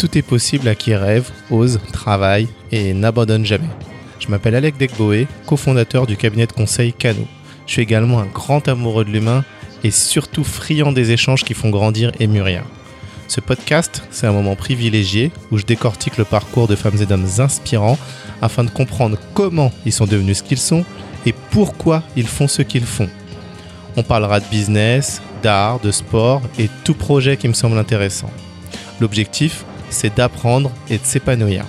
tout est possible à qui rêve, ose, travaille et n'abandonne jamais. Je m'appelle Alec Degboé, cofondateur du cabinet de conseil Cano. Je suis également un grand amoureux de l'humain et surtout friand des échanges qui font grandir et mûrir. Ce podcast, c'est un moment privilégié où je décortique le parcours de femmes et d'hommes inspirants afin de comprendre comment ils sont devenus ce qu'ils sont et pourquoi ils font ce qu'ils font. On parlera de business, d'art, de sport et tout projet qui me semble intéressant. L'objectif, c'est d'apprendre et de s'épanouir.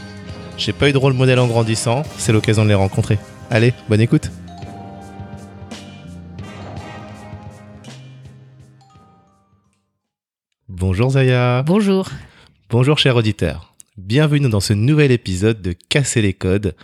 J'ai pas eu de rôle modèle en grandissant, c'est l'occasion de les rencontrer. Allez, bonne écoute Bonjour Zaya Bonjour Bonjour cher auditeur Bienvenue dans ce nouvel épisode de Casser les codes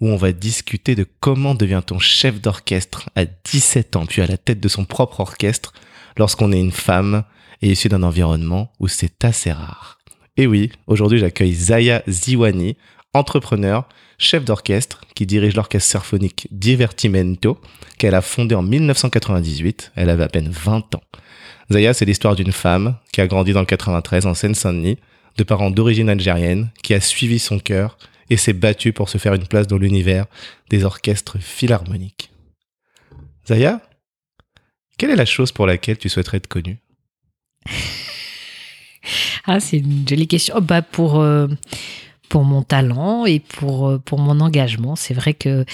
où on va discuter de comment devient-on chef d'orchestre à 17 ans puis à la tête de son propre orchestre lorsqu'on est une femme et issue d'un environnement où c'est assez rare. Et oui, aujourd'hui j'accueille Zaya Ziwani, entrepreneur, chef d'orchestre qui dirige l'orchestre symphonique Divertimento qu'elle a fondé en 1998. Elle avait à peine 20 ans. Zaya, c'est l'histoire d'une femme qui a grandi dans le 93 en Seine-Saint-Denis, de parents d'origine algérienne, qui a suivi son cœur et s'est battue pour se faire une place dans l'univers des orchestres philharmoniques. Zaya, quelle est la chose pour laquelle tu souhaiterais être connue? Ah, c'est une jolie question. Oh, bah pour, euh, pour mon talent et pour, euh, pour mon engagement. C'est vrai que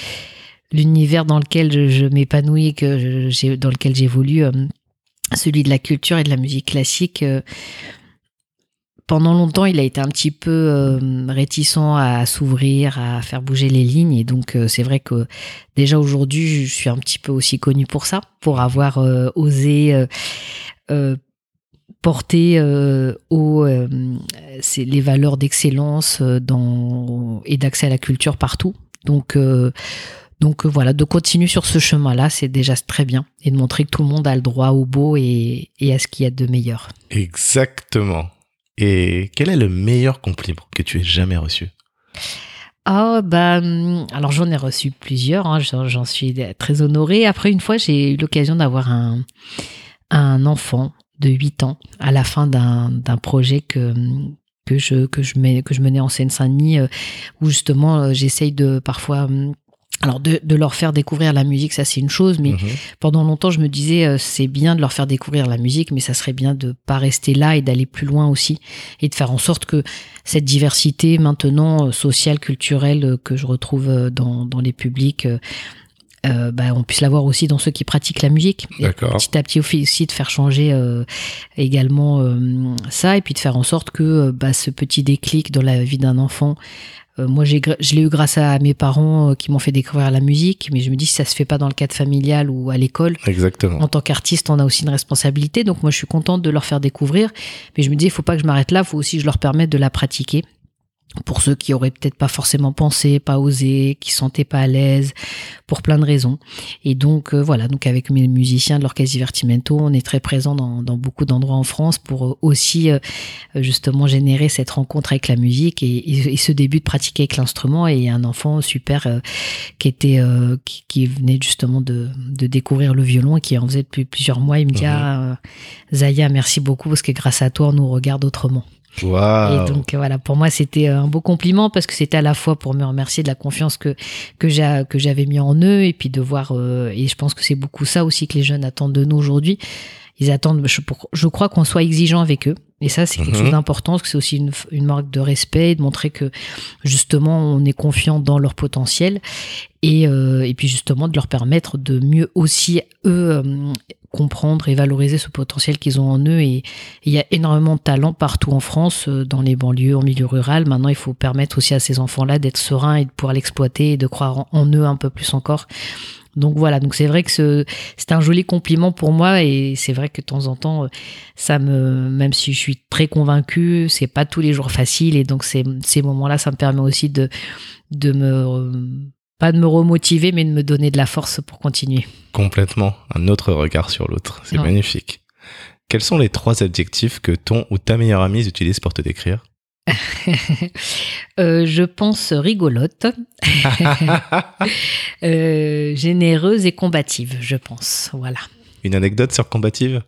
l'univers dans lequel je, m'épanouis, que j'ai, dans lequel j'évolue, euh, celui de la culture et de la musique classique, pendant longtemps, il a été un petit peu réticent à s'ouvrir, à faire bouger les lignes. Et donc, c'est vrai que déjà aujourd'hui, je suis un petit peu aussi connue pour ça, pour avoir osé porter euh, euh, les valeurs d'excellence euh, et d'accès à la culture partout. Donc, donc voilà, de continuer sur ce chemin-là, c'est déjà très bien. Et de montrer que tout le monde a le droit au beau et, à ce qu'il y a de meilleur. Exactement. Et quel est le meilleur compliment que tu aies jamais reçu? Ah bah alors j'en ai reçu plusieurs, hein, j'en suis très honorée. Après une fois j'ai eu l'occasion d'avoir un, un enfant de 8 ans à la fin d'un projet que que je que je mets, que je menais en Seine-Saint-Denis euh, où justement euh, j'essaye de parfois hum, alors de, de, leur faire découvrir la musique, ça c'est une chose, mais mhm. pendant longtemps je me disais euh, c'est bien de leur faire découvrir la musique, mais ça serait bien de pas rester là et d'aller plus loin aussi et de faire en sorte que cette diversité maintenant sociale, culturelle que je retrouve dans, dans les publics euh, bah, on puisse l'avoir aussi dans ceux qui pratiquent la musique. petit à petit aussi de faire changer euh, également euh, ça et puis de faire en sorte que bah, ce petit déclic dans la vie d'un enfant, moi j'ai je l'ai eu grâce à mes parents qui m'ont fait découvrir la musique, mais je me dis si ça se fait pas dans le cadre familial ou à l'école. Exactement. En tant qu'artiste, on a aussi une responsabilité, donc moi je suis contente de leur faire découvrir, mais je me dis il faut pas que je m'arrête là, il faut aussi que je leur permette de la pratiquer pour ceux qui auraient peut-être pas forcément pensé, pas osé, qui sentaient pas à l'aise, pour plein de raisons. Et donc euh, voilà, donc avec mes musiciens de l'orchestre Divertimento, on est très présent dans, dans beaucoup d'endroits en France pour euh, aussi euh, justement générer cette rencontre avec la musique et, et, ce début de pratiquer avec l'instrument. Et un enfant super qui était qui, qui, venait justement de, de découvrir le violon et qui en faisait depuis plusieurs mois. Il me dit ah, Zaya, merci beaucoup parce que grâce à toi, on nous regarde autrement. Et donc voilà, pour moi c'était un beau compliment parce que c'était à la fois pour me remercier de la confiance que que j'ai que j'avais mis en eux et puis de voir euh, et je pense que c'est beaucoup ça aussi que les jeunes attendent de nous aujourd'hui. Ils attendent, je, je crois qu'on soit exigeant avec eux. Et ça, c'est quelque mhm. chose d'important, parce que c'est aussi une, une, marque de respect, de montrer que justement, on est confiant dans leur potentiel, et, euh, et puis justement de leur permettre de mieux aussi eux euh, comprendre et valoriser ce potentiel qu'ils ont en eux. Et il y a énormément de talents partout en France, euh, dans les banlieues, en milieu rural. Maintenant, il faut permettre aussi à ces enfants-là d'être sereins et de pouvoir l'exploiter et de croire en eux un peu plus encore. Donc voilà, donc c'est vrai que c'est un joli compliment pour moi et c'est vrai que de temps en temps, euh, ça me, même si je suis très convaincue, c'est pas tous les jours facile et donc ces, moments-là, ça me permet aussi de, de me, pas de me remotiver, mais de me donner de la force pour continuer. Complètement, un autre regard sur l'autre, c'est magnifique. Quels sont les trois adjectifs que ton ou ta meilleure amie utilise pour te décrire? Euh, je pense rigolote, euh, généreuse et combative, je pense. Voilà. Une anecdote sur combative?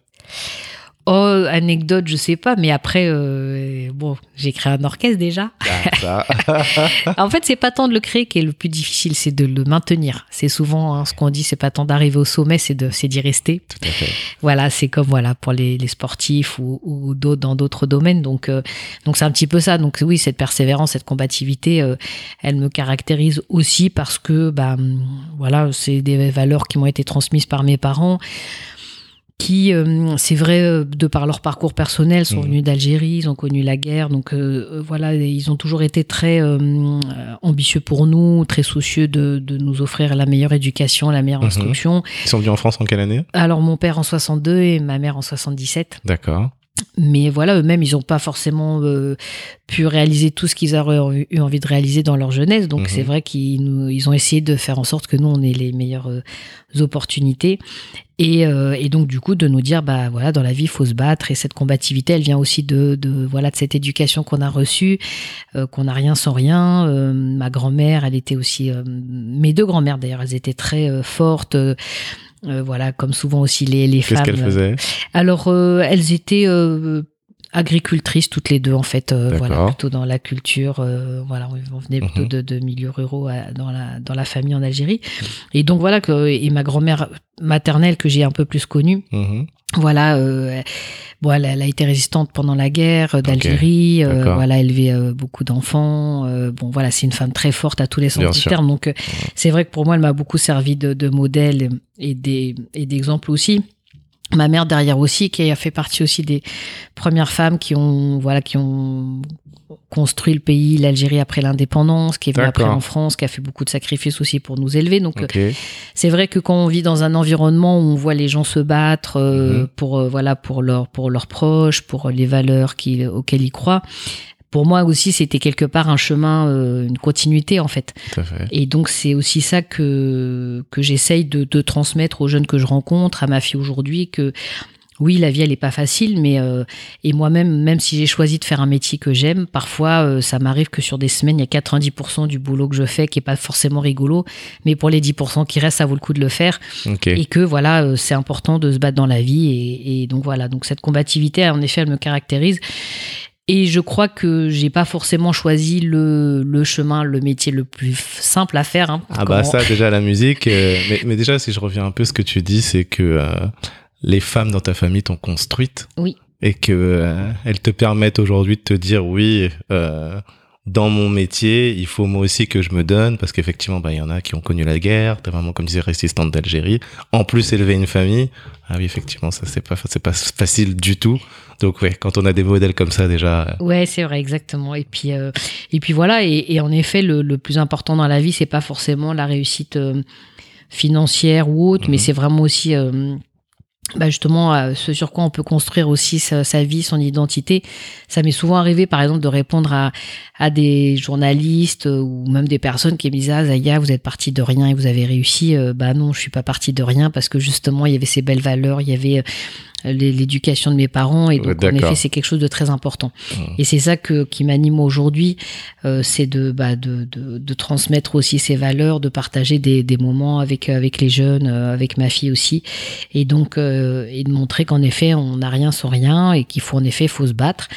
Oh, anecdote, je sais pas, mais après, euh, bon, j'ai créé un orchestre déjà. Ah, ça. en fait, c'est pas tant de le créer qui est le plus difficile, c'est de le maintenir. C'est souvent hein, ce qu'on dit, c'est pas tant d'arriver au sommet, c'est de, c'est d'y rester. Tout à fait. Voilà, c'est comme voilà pour les, les sportifs ou, ou d'autres dans d'autres domaines. Donc, euh, donc c'est un petit peu ça. Donc oui, cette persévérance, cette combativité, euh, elle me caractérise aussi parce que, bah, voilà, c'est des valeurs qui m'ont été transmises par mes parents qui, euh, c'est vrai, euh, de par leur parcours personnel, sont Mhm. venus d'Algérie, ils ont connu la guerre, donc euh, euh, voilà, ils ont toujours été très euh, euh, ambitieux pour nous, très soucieux de, de nous offrir la meilleure éducation, la meilleure Mhm. instruction. Ils sont venus en France en quelle année? Alors mon père en 62 et ma mère en 77. D'accord. Mais voilà, eux-mêmes, ils n'ont pas forcément euh, pu réaliser tout ce qu'ils auraient eu envie de réaliser dans leur jeunesse. Donc Mhm. c'est vrai qu'ils ils ont essayé de faire en sorte que nous, on ait les meilleures euh, opportunités. Et, euh, et donc du coup de nous dire bah voilà dans la vie il faut se battre. Et cette combativité elle vient aussi de, de voilà de cette éducation qu'on a reçue euh, qu'on n'a rien sans rien. Euh, ma grand-mère elle était aussi euh, mes deux grand-mères d'ailleurs elles étaient très euh, fortes euh, voilà comme souvent aussi les, les Qu'est-ce femmes. qu'elle faisait alors, euh, elles étaient euh, agricultrices toutes les deux, en fait. euh, voilà, plutôt dans la culture. euh, voilà, on venait plutôt Mhm. de, de milieux ruraux à- dans la dans la famille en Algérie. Et donc voilà que et ma grand-mère maternelle que j'ai un peu plus connue. Mhm. Voilà, euh, bon, elle, elle a été résistante pendant la guerre euh, d'Algérie. euh, d'accord. voilà, élevé euh, beaucoup d'enfants. euh, bon, voilà, c'est une femme très forte à tous les sens Bien du sûr. terme. Donc, euh, c'est vrai que pour moi, elle m'a beaucoup servi de, de modèle et d'exemple aussi. Ma mère derrière aussi, qui a fait partie aussi des premières femmes qui ont voilà qui ont construit le pays, l'Algérie après l'indépendance, qui est venue après en France, qui a fait beaucoup de sacrifices aussi pour nous élever. Donc, euh, c'est vrai que quand on vit dans un environnement où on voit les gens se battre euh, Mhm. pour euh, voilà pour leurs pour leurs proches, pour les valeurs qui, auxquelles ils croient, pour moi aussi c'était quelque part un chemin, euh, une continuité en fait. Tout à fait. Et donc c'est aussi ça que que j'essaye de, de transmettre aux jeunes que je rencontre, à ma fille aujourd'hui que oui, la vie elle est pas facile, mais euh, et moi-même, même si j'ai choisi de faire un métier que j'aime, parfois euh, ça m'arrive que sur des semaines il y a 90% du boulot que je fais qui est pas forcément rigolo, mais pour les 10% qui restent, ça vaut le coup de le faire et que voilà, euh, c'est important de se battre dans la vie et, et donc voilà, donc cette combativité, en effet, elle me caractérise. Et je crois que j'ai pas forcément choisi le, le chemin, le métier le plus simple à faire. hein. Ah bah Comment- ça déjà la musique, euh, mais, mais déjà si je reviens un peu ce que tu dis, c'est que euh, les femmes dans ta famille t'ont construite. Oui. Et que euh, elles te permettent aujourd'hui de te dire oui, dans mon métier, il faut moi aussi que je me donne parce qu'effectivement bah il y en a qui ont connu la guerre, ta maman comme disait résistante d'Algérie, en plus élever une famille. Ah oui effectivement ça c'est pas c'est pas facile du tout. Donc ouais quand on a des modèles comme ça déjà. euh, Ouais, c'est vrai, exactement. Et puis, euh, et puis voilà. Et, et en effet, le, le plus important dans la vie, c'est pas forcément la réussite euh, financière ou autre, Mhm. mais c'est vraiment aussi euh, bah justement euh, ce sur quoi on peut construire aussi sa, vie, son identité. Ça m'est souvent arrivé, par exemple, de répondre à, à des journalistes euh, ou même des personnes qui me disaient ah, Zaya, vous êtes parti de rien et vous avez réussi. Euh, bah non, je suis pas parti de rien parce que justement il y avait ces belles valeurs, il y avait l'éducation de mes parents et donc en effet c'est quelque chose de très important. Mhm. Et c'est ça que, qui m'anime aujourd'hui, euh, c'est de, bah, de, de, de transmettre aussi ces valeurs, de partager des, des moments avec, avec les jeunes, euh, avec ma fille aussi, et donc euh, et de montrer qu'en effet on n'a rien sans rien et qu'il faut en effet faut se battre.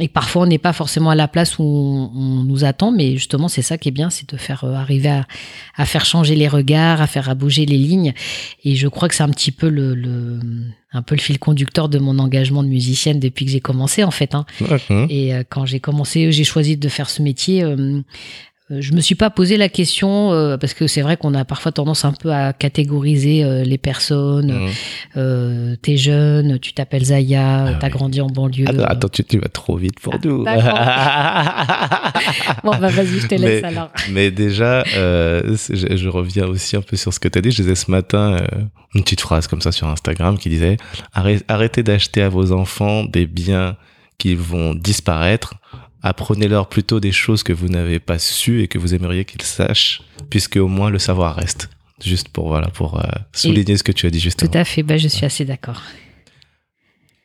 Et parfois on n'est pas forcément à la place où on, on nous attend, mais justement c'est ça qui est bien, c'est de faire euh, arriver à, à faire changer les regards, à faire à bouger les lignes. Et je crois que c'est un petit peu le, le un peu le fil conducteur de mon engagement de musicienne depuis que j'ai commencé en fait. Hein. Et euh, quand j'ai commencé, j'ai choisi de faire ce métier. euh, je me suis pas posé la question euh, parce que c'est vrai qu'on a parfois tendance un peu à catégoriser euh, les personnes. Euh, t'es jeune, tu t'appelles Zaya, Ah t'as oui. grandi en banlieue. Attends, attends, tu, tu vas trop vite pour nous. Bon, bah vas-y, je te laisse Mais- alors. Mais déjà, euh, je, je reviens aussi un peu sur ce que tu as dit. Je disais ce matin euh, une petite phrase comme ça sur Instagram qui disait Arrê- arrêtez d'acheter à vos enfants des biens qui vont disparaître. Apprenez-leur plutôt des choses que vous n'avez pas su et que vous aimeriez qu'ils sachent, puisque au moins le savoir reste. Juste pour voilà pour euh, souligner ce que tu as dit Tout justement. à fait, bah, je suis assez d'accord.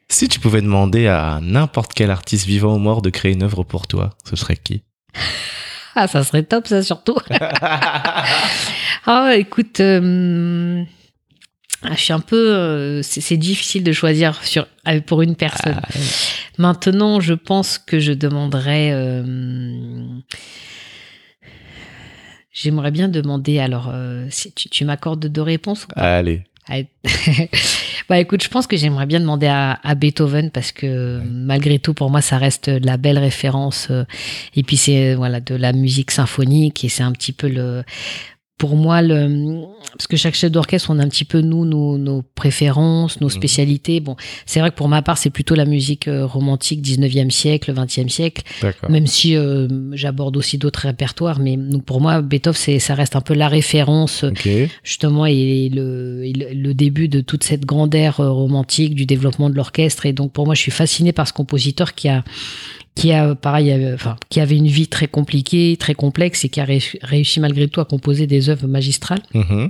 Si tu pouvais demander à n'importe quel artiste vivant ou mort de créer une œuvre pour toi, ce serait qui? Ah, ça serait top, ça surtout. Ah, écoute, euh, Ah, je suis un peu. euh, c'est difficile de choisir sur, euh, pour une personne. Ah, Maintenant, je pense que je demanderais. euh, J'aimerais bien demander. Alors, euh, si tu, tu m'accordes deux réponses ou pas? Allez. Ah, bah écoute, je pense que j'aimerais bien demander à, à Beethoven parce que malgré tout, pour moi, ça reste de la belle référence. Et puis c'est voilà de la musique symphonique et c'est un petit peu le pour moi le parce que chaque chef d'orchestre on a un petit peu nous nos, nos préférences, nos spécialités. Bon, c'est vrai que pour ma part, c'est plutôt la musique euh, romantique 19e siècle, 20e siècle, D'accord. même si euh, j'aborde aussi d'autres répertoires mais donc pour moi Beethoven c'est ça reste un peu la référence Ok. justement et le, et le, le début de toute cette grande ère euh, romantique du développement de l'orchestre et donc pour moi je suis fasciné par ce compositeur qui a qui a pareil euh, enfin qui avait une vie très compliquée très complexe et qui a réussi, réussi malgré tout à composer des œuvres magistrales Mhm.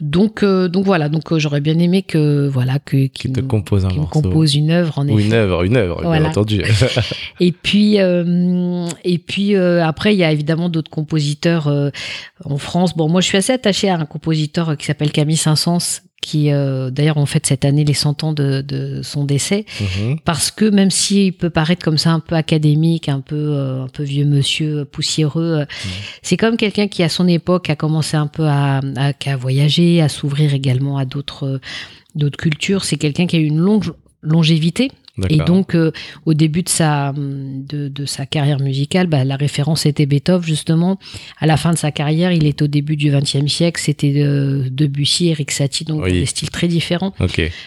donc euh, donc voilà donc euh, j'aurais bien aimé que voilà que Qui qu'il te me- compose un me morceau. compose une œuvre en Ou effet une œuvre, une œuvre, bien entendu. Et puis, euh, et puis après, il y a évidemment d'autres compositeurs en France. Bon, moi, je suis assez attachée à un compositeur qui s'appelle Camille Saint-Saëns, qui euh, d'ailleurs on fête cette année les 100 ans de, de son décès, Mhm. parce que même s'il peut paraître comme ça un peu académique, un peu euh, un peu vieux monsieur poussiéreux, euh, c'est comme quelqu'un qui à son époque a commencé un peu à, à, à voyager, à s'ouvrir également à d'autres d'autres cultures. C'est quelqu'un qui a eu une longue longévité et donc, euh, au début de sa, de, de sa carrière musicale, bah, la référence était Beethoven, justement. À la fin de sa carrière, il est au début du XXe siècle, c'était euh, Debussy, Eric Satie, donc Oui. des styles très différents.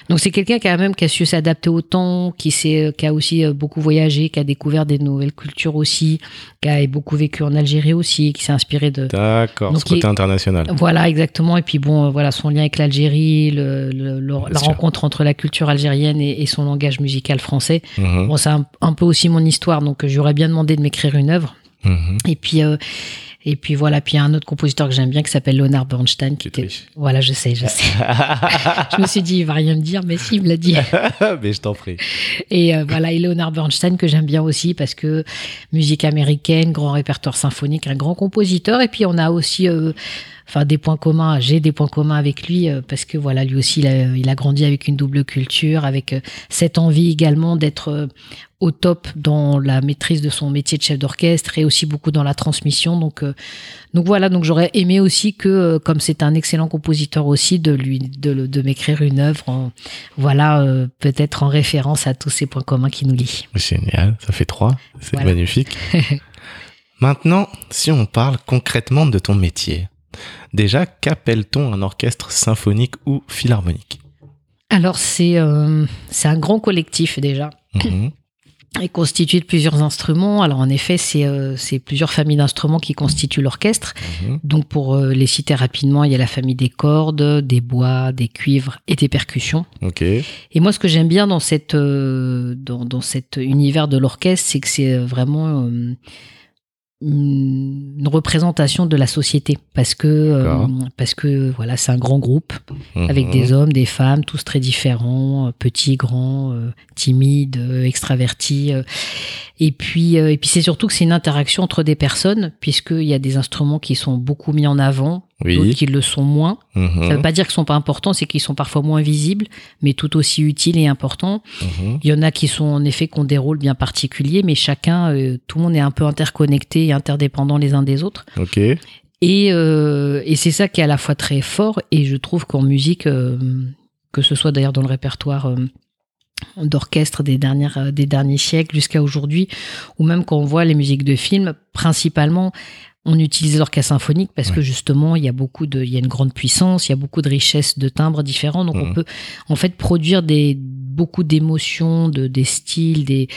Donc, c'est quelqu'un qui a même qui a su s'adapter au temps, qui, s'est, qui a aussi euh, beaucoup voyagé, qui a découvert des nouvelles cultures aussi, qui a beaucoup vécu en Algérie aussi, qui s'est inspiré de, D'accord. Ce côté il- international. voilà, exactement. Et puis bon, euh, voilà, son lien avec l'Algérie, le, le- le- la sûr. rencontre entre la culture algérienne et, et son langage musical français. Mhm. Bon, c'est un, un peu aussi mon histoire, donc euh, j'aurais bien demandé de m'écrire une œuvre. Mhm. Et puis, euh, et puis voilà, puis il y a un autre compositeur que j'aime bien qui s'appelle Leonard Bernstein. Qui était... Voilà, je sais, je sais. je me suis dit, il va rien me dire, mais si, il me l'a dit. Mais je t'en prie. Et euh, voilà, et Leonard Bernstein que j'aime bien aussi parce que musique américaine, grand répertoire symphonique, un grand compositeur. Et puis on a aussi, euh, enfin des points communs. J'ai des points communs avec lui euh, parce que voilà, lui aussi, il a, il a grandi avec une double culture, avec euh, cette envie également d'être euh, au top dans la maîtrise de son métier de chef d'orchestre et aussi beaucoup dans la transmission. Donc, euh, donc voilà, donc j'aurais aimé aussi que, euh, comme c'est un excellent compositeur aussi, de lui, de, m'écrire une œuvre, en- voilà, euh, peut-être en référence à tous ces points communs qui nous lient. Génial. Ça fait trois. C'est Voilà. magnifique. Maintenant, si on parle concrètement de ton métier, déjà, qu'appelle-t-on un orchestre symphonique ou philharmonique? Alors c'est euh, c'est un grand collectif déjà. Mhm. est constitué de plusieurs instruments. Alors en effet, c'est euh, plusieurs familles d'instruments qui constituent l'orchestre. Mhm. Donc pour euh, les citer rapidement, il y a la famille des cordes, des bois, des cuivres et des percussions. Et moi, ce que j'aime bien dans cette euh, dans, dans cet univers de l'orchestre, c'est que c'est vraiment une représentation de la société parce que euh, parce que voilà, c'est un grand groupe avec Mhm. des hommes, des femmes, tous très différents, euh, petits, grands, euh, timides, euh, extravertis. Et puis, euh, et puis c'est surtout que c'est une interaction entre des personnes, puisqu'il y a des instruments qui sont beaucoup mis en avant, d'autres Oui. qui le sont moins. Mhm. Ça veut pas dire qu'ils sont pas importants, c'est qu'ils sont parfois moins visibles, mais tout aussi utiles et importants. Mhm. Il y en a qui sont en effet qui ont des rôles bien particuliers, mais chacun, euh, tout le monde est un peu interconnecté et interdépendant les uns des autres. Ok. Et, euh, et c'est ça qui est à la fois très fort, et je trouve qu'en musique, euh, que ce soit d'ailleurs dans le répertoire d'orchestre des, dernières, des derniers siècles jusqu'à aujourd'hui, ou même quand on voit les musiques de films, principalement, on utilise l'orchestre symphonique parce Ouais. que justement, il y a beaucoup de, il y a une grande puissance, il y a beaucoup de richesses de timbres différents, donc on Mhm. peut en fait produire des, beaucoup d'émotions, de, des styles, des,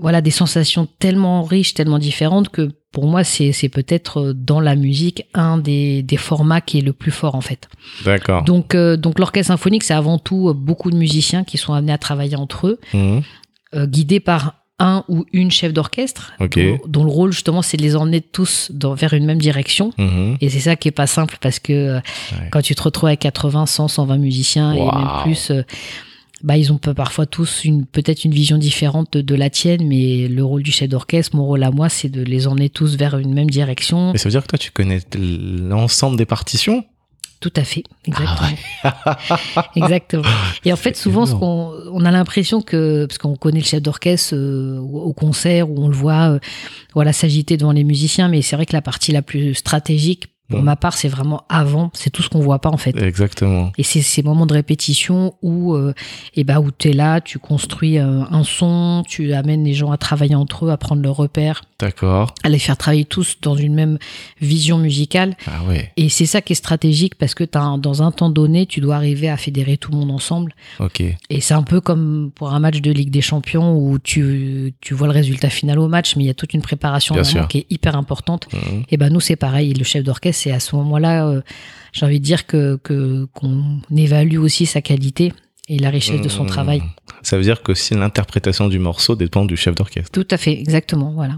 voilà, des sensations tellement riches, tellement différentes que pour moi, c'est, c'est peut-être euh, dans la musique un des, des formats qui est le plus fort en fait. D'accord. Donc, euh, donc l'orchestre symphonique, c'est avant tout euh, beaucoup de musiciens qui sont amenés à travailler entre eux, euh, guidés par un ou une chef d'orchestre, dont, dont le rôle justement c'est de les emmener tous dans, vers une même direction. Mhm. Et c'est ça qui est pas simple parce que euh, Ouais. quand tu te retrouves avec 80, 100, 120 musiciens et même plus, euh, bah ils ont parfois tous une peut-être une vision différente de, de la tienne, mais le rôle du chef d'orchestre, mon rôle à moi, c'est de les emmener tous vers une même direction. Mais ça veut dire que toi, tu connais l'ensemble des partitions? Tout à fait, exactement. exactement. Et en fait, souvent, ce qu'on, on a l'impression que, parce qu'on connaît le chef d'orchestre euh, au concert où on le voit, euh, voilà, s'agiter devant les musiciens, mais c'est vrai que la partie la plus stratégique pour ma part, c'est vraiment avant, c'est tout ce qu'on voit pas en fait. Exactement. Et c'est ces moments de répétition où, euh, eh ben, où tu es là, tu construis euh, un son, tu amènes les gens à travailler entre eux, à prendre leurs repères, D'accord. à les faire travailler tous dans une même vision musicale. Ah ouais. Et c'est ça qui est stratégique parce que un- dans un temps donné, tu dois arriver à fédérer tout le monde ensemble. Ok. Et c'est un peu comme pour un match de Ligue des Champions où tu, tu vois le résultat final au match, mais il y a toute une préparation qui est hyper importante. Mhm. Et ben nous c'est pareil, le chef d'orchestre, c'est à ce moment-là, euh, j'ai envie de dire que qu'on évalue aussi sa qualité et la richesse de son Mhm. travail. Ça veut dire que si l'interprétation du morceau dépend du chef d'orchestre. Tout à fait, exactement, voilà.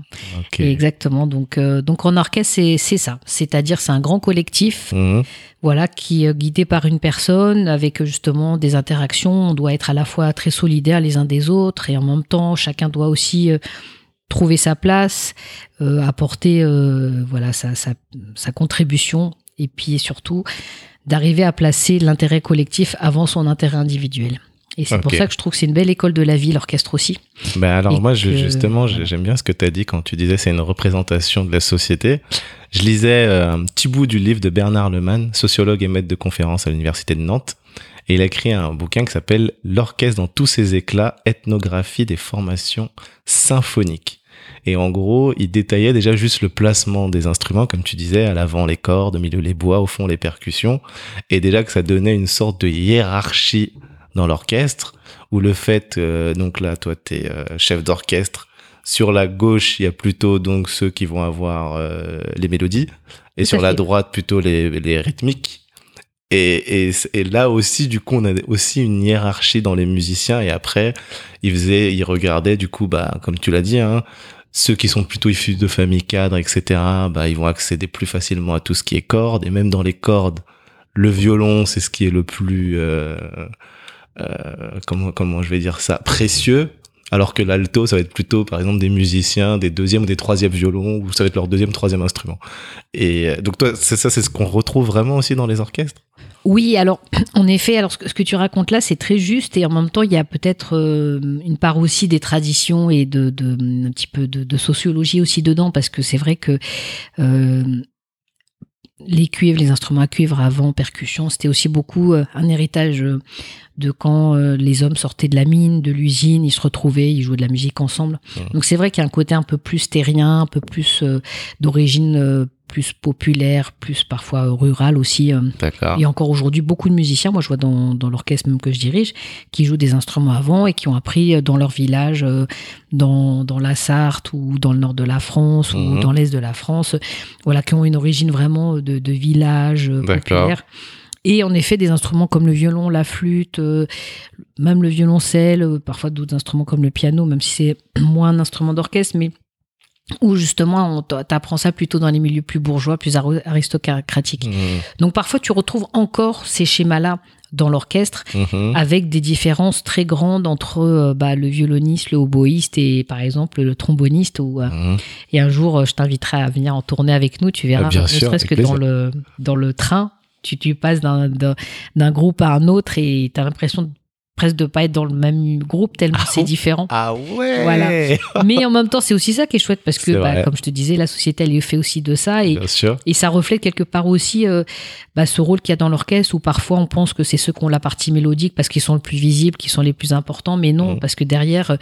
Exactement. Donc euh, donc en orchestre c'est ça, c'est-à-dire c'est un grand collectif, Mhm. voilà, qui est guidé par une personne avec euh, justement des interactions. On doit être à la fois très solidaires les uns des autres et en même temps chacun doit aussi euh, trouver sa place, euh, apporter euh, voilà sa, sa, sa contribution et puis surtout d'arriver à placer l'intérêt collectif avant son intérêt individuel. Et c'est pour ça que je trouve que c'est une belle école de la vie, l'orchestre aussi. Ben alors Et moi je- justement j'aime bien ce que tu as dit quand tu disais c'est une représentation de la société. Je lisais euh, un petit bout du livre de Bernard Lemann, sociologue et maître de conférence à l'université de Nantes, et il a écrit un bouquin qui s'appelle L'orchestre dans tous ses éclats, ethnographie des formations symphoniques. Et en gros, il détaillait déjà juste le placement des instruments, comme tu disais, à l'avant les cordes, au milieu les bois, au fond les percussions, et déjà que ça donnait une sorte de hiérarchie dans l'orchestre, où le fait, euh, donc là, toi, t'es euh, chef d'orchestre, sur la gauche, il y a plutôt donc ceux qui vont avoir euh, les mélodies, et Tout sur la droite plutôt les, les rythmiques. Et, là aussi, du coup, on a aussi une hiérarchie dans les musiciens. Et après, ils faisaient, ils regardaient, du coup, bah, comme tu l'as dit, hein, ceux qui sont plutôt issus de familles cadres, etc., bah, ils vont accéder plus facilement à tout ce qui est cordes. Et même dans les cordes, le violon, c'est ce qui est le plus, euh, euh, comment, comment je vais dire ça, précieux. Alors que l'alto, ça va être plutôt, par exemple, des musiciens, des deuxièmes ou des troisièmes violons, ou ça va être leur deuxième, troisième instrument. Et euh, donc toi, c'est ça, c'est ce qu'on retrouve vraiment aussi dans les orchestres? Oui, alors en effet, alors ce que, tu racontes là, c'est très juste et en même temps, il y a peut-être euh, une part aussi des traditions et de, de un petit peu de, de sociologie aussi dedans parce que c'est vrai que euh, les cuivres, les instruments à cuivre avant percussion, c'était aussi beaucoup euh, un héritage euh, de quand euh, les hommes sortaient de la mine, de l'usine, ils se retrouvaient, ils jouaient de la musique ensemble. Donc c'est vrai qu'il y a un côté un peu plus terrien, un peu plus d'origine plus populaire, plus parfois rural aussi. euh, et encore aujourd'hui, beaucoup de musiciens, moi je vois dans, dans l'orchestre même que je dirige, qui jouent des instruments avant et qui ont appris dans leur village, euh, dans, dans la Sarthe ou dans le nord de la France Mhm. ou dans l'est de la France, voilà, qui ont une origine vraiment de, de village euh, populaire. Et en effet, des instruments comme le violon, la flûte, euh, même le violoncelle, euh, parfois d'autres instruments comme le piano, même si c'est moins un instrument d'orchestre, mais où justement on t- t'apprends ça plutôt dans les milieux plus bourgeois, plus aristocratiques. Mhm. Donc parfois tu retrouves encore ces schémas-là dans l'orchestre Mhm. avec des différences très grandes entre euh, bah, le violoniste, le hautboïste et par exemple le tromboniste. Ou, euh, Mhm. et un jour, euh, je t'inviterai à venir en tournée avec nous, tu verras, Ah, bien ne serait-ce que dans le, dans le train, tu, tu passes d'un groupe à un autre et tu as l'impression de- presque de pas être dans le même groupe tellement Ah c'est différent. Ah ouais Voilà. Mais en même temps, c'est aussi ça qui est chouette parce que, bah, comme je te disais, la société, elle est fait aussi de ça. Et Bien sûr. et ça reflète quelque part aussi euh, bah, ce rôle qu'il y a dans l'orchestre où parfois on pense que c'est ceux qui ont la partie mélodique parce qu'ils sont le plus visibles, qui sont les plus importants, mais non, Mhm. parce que derrière, euh,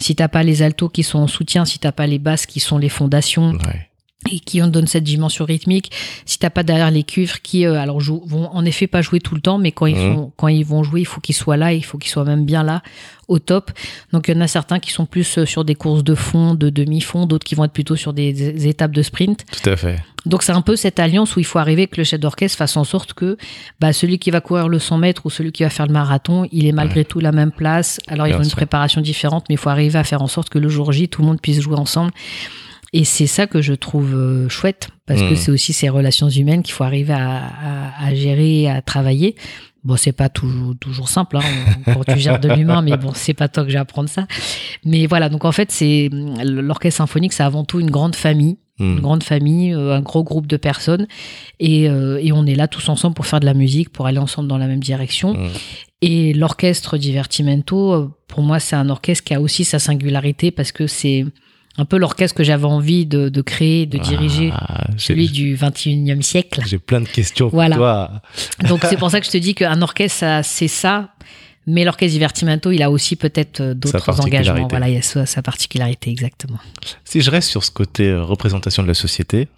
si t'as pas les altos qui sont en soutien, si t'as pas les basses qui sont les fondations Ouais. Et qui en donnent cette dimension rythmique, si t'as pas derrière les cuivres qui, euh, alors jou- vont en effet pas jouer tout le temps, mais quand ils font, quand ils vont jouer, il faut qu'ils soient là, il faut qu'ils soient même bien là, au top. Donc il y en a certains qui sont plus euh, sur des courses de fond, de demi-fond, d'autres qui vont être plutôt sur des, des étapes de sprint. Tout à fait. Donc c'est un peu cette alliance où il faut arriver que le chef d'orchestre fasse en sorte que bah, celui qui va courir le 100 mètres ou celui qui va faire le marathon, il est malgré tout la même place. Alors ils Bien ont une sûr. préparation différente, mais il faut arriver à faire en sorte que le jour J, tout le monde puisse jouer ensemble. Et c'est ça que je trouve euh, chouette, parce que Mhm. c'est aussi ces relations humaines qu'il faut arriver à, à, à gérer, à travailler. Bon, c'est pas toujours, toujours simple hein, quand tu gères de l'humain, mais bon, c'est pas toi que j'ai à apprendre ça. Mais voilà, donc en fait, c'est l'orchestre symphonique, c'est avant tout une grande famille une Hmm. grande famille, euh, un gros groupe de personnes, et, euh, et on est là tous ensemble pour faire de la musique, pour aller ensemble dans la même direction. Hmm. Et l'orchestre Divertimento, pour moi, c'est un orchestre qui a aussi sa singularité parce que c'est un peu l'orchestre que j'avais envie de, de créer, de diriger, Ah, j'ai- celui du 21e siècle. J'ai plein de questions pour Voilà. toi. Donc c'est pour ça que je te dis qu'un orchestre, c'est ça. Mais l'orchestre Divertimento, il a aussi peut-être euh, d'autres engagements. Voilà, il y a sa, sa particularité, exactement. Si je reste sur ce côté euh, représentation de la société,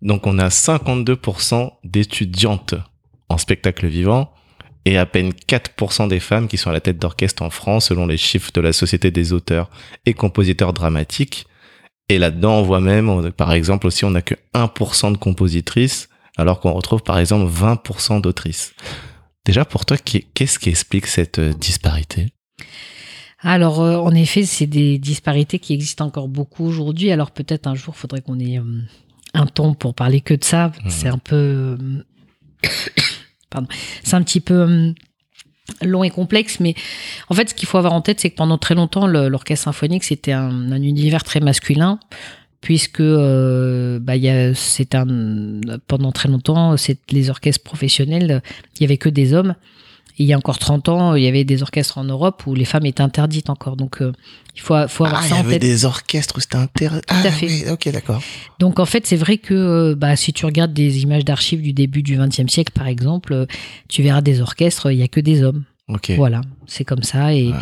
donc on a 52% d'étudiantes en spectacle vivant et à peine 4% des femmes qui sont à la tête d'orchestre en France selon les chiffres de la Société des auteurs et compositeurs dramatiques. Et là-dedans, on voit même, on- par exemple aussi, on n'a que 1% de compositrices alors qu'on retrouve par exemple 20% d'autrices. Déjà, pour toi, qu'est-ce qui explique cette euh, disparité? Alors, euh, en effet, c'est des disparités qui existent encore beaucoup aujourd'hui. Alors, peut-être un jour, il faudrait qu'on ait euh, un temps pour parler que de ça. Mhm. C'est un peu. euh, C'est un petit peu. euh, long et complexe, mais en fait, ce qu'il faut avoir en tête, c'est que pendant très longtemps, l'orchestre symphonique, c'était un, un univers très masculin, puisque euh, bah, pendant très longtemps, les orchestres professionnels, il y avait que des hommes. Et il y a encore 30 ans, il y avait des orchestres en Europe où les femmes étaient interdites encore. Donc, euh, il faut, faut avoir Ah, il ça y en avait des orchestres où c'était intéressant. Ah, à fait. oui, ok, d'accord. Donc en fait, c'est vrai que euh, bah, si tu regardes des images d'archives du début du XXe siècle, par exemple, euh, tu verras des orchestres, il y a que des hommes. Ok. Voilà, c'est comme ça. Et, Ouais.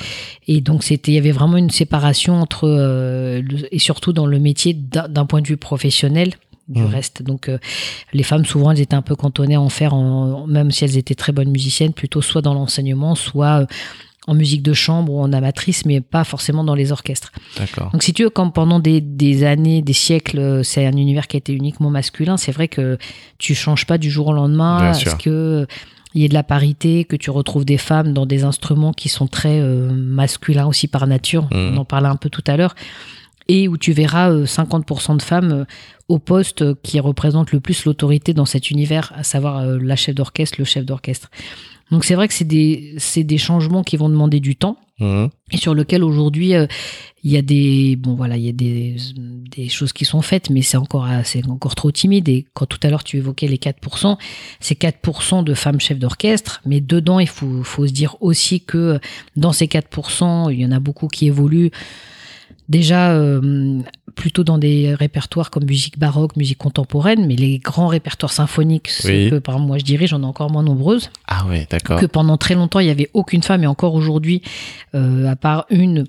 et donc c'était, il y avait vraiment une séparation entre euh, le- et surtout dans le métier d'un point de vue professionnel du Mhm. reste. Donc euh, les femmes souvent elles étaient un peu cantonnées à en faire, en, même si elles étaient très bonnes musiciennes, plutôt soit dans l'enseignement, soit euh, en musique de chambre ou en amatrice, mais pas forcément dans les orchestres. D'accord. Donc si tu veux, comme pendant des, des années, des siècles, euh, c'est un univers qui a été uniquement masculin, c'est vrai que tu changes pas du jour au lendemain Bien à sûr. ce que il y ait de la parité, que tu retrouves des femmes dans des instruments qui sont très euh, masculins aussi par nature? Mhm. On en parlait un peu tout à l'heure. Et où tu verras euh, 50% de femmes euh, au poste euh, qui représente le plus l'autorité dans cet univers, à savoir euh, la chef d'orchestre, le chef d'orchestre. Donc c'est vrai que c'est des, c'est des changements qui vont demander du temps Mhm. et sur lequel aujourd'hui euh, il y a des bon voilà il y a des, des choses qui sont faites mais c'est encore euh, c'est encore trop timide et quand tout à l'heure tu évoquais les 4% c'est 4% de femmes chefs d'orchestre mais dedans il faut faut se dire aussi que dans ces 4% il y en a beaucoup qui évoluent déjà euh, plutôt dans des répertoires comme musique baroque musique contemporaine mais les grands répertoires symphoniques Oui. que par exemple moi je dirige j'en ai encore moins nombreuses Ah ouais, d'accord. que pendant très longtemps, il n'y avait aucune femme, et encore aujourd'hui, euh, à part une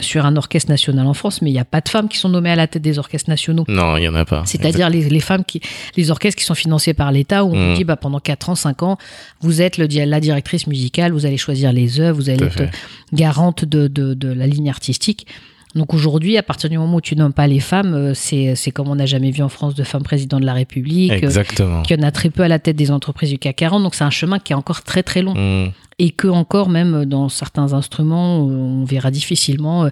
sur un orchestre national en France, mais il n'y a pas de femmes qui sont nommées à la tête des orchestres nationaux. Non, il y en a pas. C'est-à-dire les, les femmes qui, les orchestres qui sont financés par l'État, où on vous dit bah, pendant 4 ans, 5 ans, vous êtes le, la directrice musicale, vous allez choisir les œuvres, vous allez être fait. garante de, de, de la ligne artistique. Donc aujourd'hui, à partir du moment où tu nommes pas les femmes, euh, c'est c'est comme on n'a jamais vu en France de femmes présidents de la République, euh, Exactement. qu'il y en a très peu à la tête des entreprises du CAC 40. Donc c'est un chemin qui est encore très très long Mhm. et que encore même dans certains instruments on verra difficilement euh,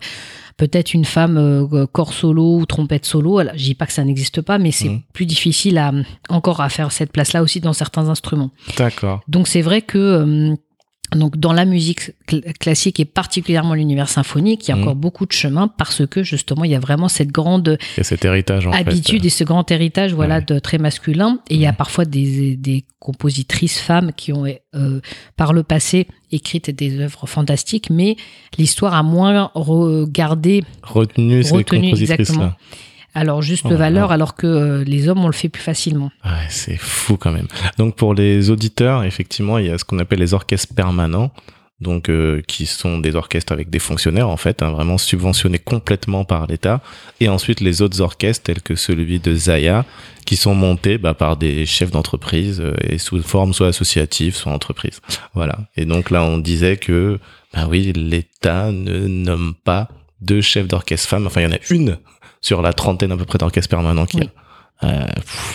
peut-être une femme euh, corps solo ou trompette solo Alors, je dis pas que ça n'existe pas mais c'est Mhm. plus difficile à encore à faire cette place là aussi dans certains instruments D'accord. donc c'est vrai que euh, donc dans la musique cl- classique et particulièrement l'univers symphonique, il y a Mhm. encore beaucoup de chemin parce que justement il y a vraiment cette grande cet héritage en habitude fait. et ce grand héritage voilà Ouais. de très masculin et il y a Mhm. parfois des, des compositrices femmes qui ont euh, par le passé écrit des œuvres fantastiques mais l'histoire a moins regardé Retenu ces compositrices exactement. Là. alors juste Oh valeur alors que euh, les hommes on le fait plus facilement Ouais, c'est fou quand même. Donc pour les auditeurs, effectivement, il y a ce qu'on appelle les orchestres permanents, donc euh, qui sont des orchestres avec des fonctionnaires en fait, hein, vraiment subventionnés complètement par l'État, et ensuite les autres orchestres tels que celui de Zaya, qui sont montés bah, par des chefs d'entreprise euh, et sous forme soit associative, soit entreprise. Voilà. Et donc là, on disait que bah oui, l'État ne nomme pas deux chefs d'orchestre femmes. Enfin, il y en a une sur la trentaine à peu près d'orchestres permanents qu'il y a. Oui. Euh,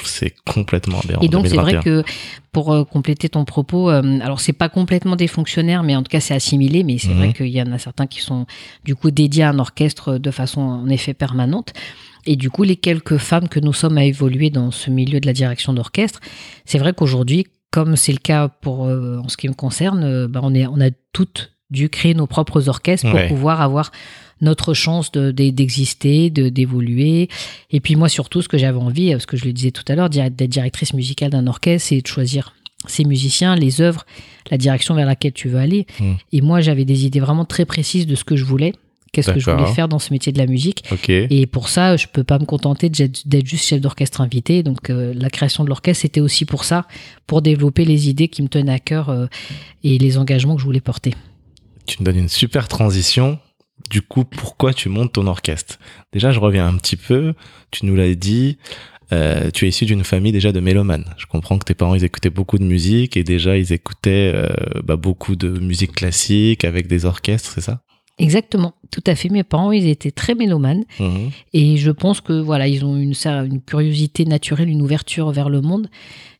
c'est complètement aberrant. Et donc c'est vrai 2021. que pour euh, compléter ton propos, euh, alors c'est pas complètement des fonctionnaires, mais en tout cas c'est assimilé. Mais c'est Mhm. vrai qu'il y en a certains qui sont du coup dédiés à un orchestre de façon en effet permanente. Et du coup les quelques femmes que nous sommes à évoluer dans ce milieu de la direction d'orchestre, c'est vrai qu'aujourd'hui, comme c'est le cas pour en ce qui me concerne, bah, on est on a toutes dû créer nos propres orchestres pour Ouais. pouvoir avoir notre chance de- de- d'exister, de, d'évoluer. Et puis moi surtout, ce que j'avais envie, ce que je le disais tout à l'heure, d'être directrice musicale d'un orchestre, c'est de choisir ses musiciens, les œuvres, la direction vers laquelle tu veux aller. Mm. Et moi, j'avais des idées vraiment très précises de ce que je voulais, qu'est-ce que je voulais faire dans ce métier de la musique. Et pour ça, je peux pas me contenter d'être d'être juste chef d'orchestre invité. Donc euh, la création de l'orchestre, c'était aussi pour ça, pour développer les idées qui me tenaient à cœur euh, et les engagements que je voulais porter. Tu me donnes une super transition. Du coup, pourquoi tu montes ton orchestre? Déjà, je reviens un petit peu. Tu nous l'as dit. euh, tu es issu d'une famille déjà de mélomanes. Je comprends que tes parents ils écoutaient beaucoup de musique et déjà ils écoutaient euh, bah, beaucoup de musique classique avec des orchestres, c'est ça? Exactement, tout à fait. Mes parents, ils étaient très mélomanes Mhm. et je pense que voilà, ils ont une curiosité naturelle, une ouverture vers le monde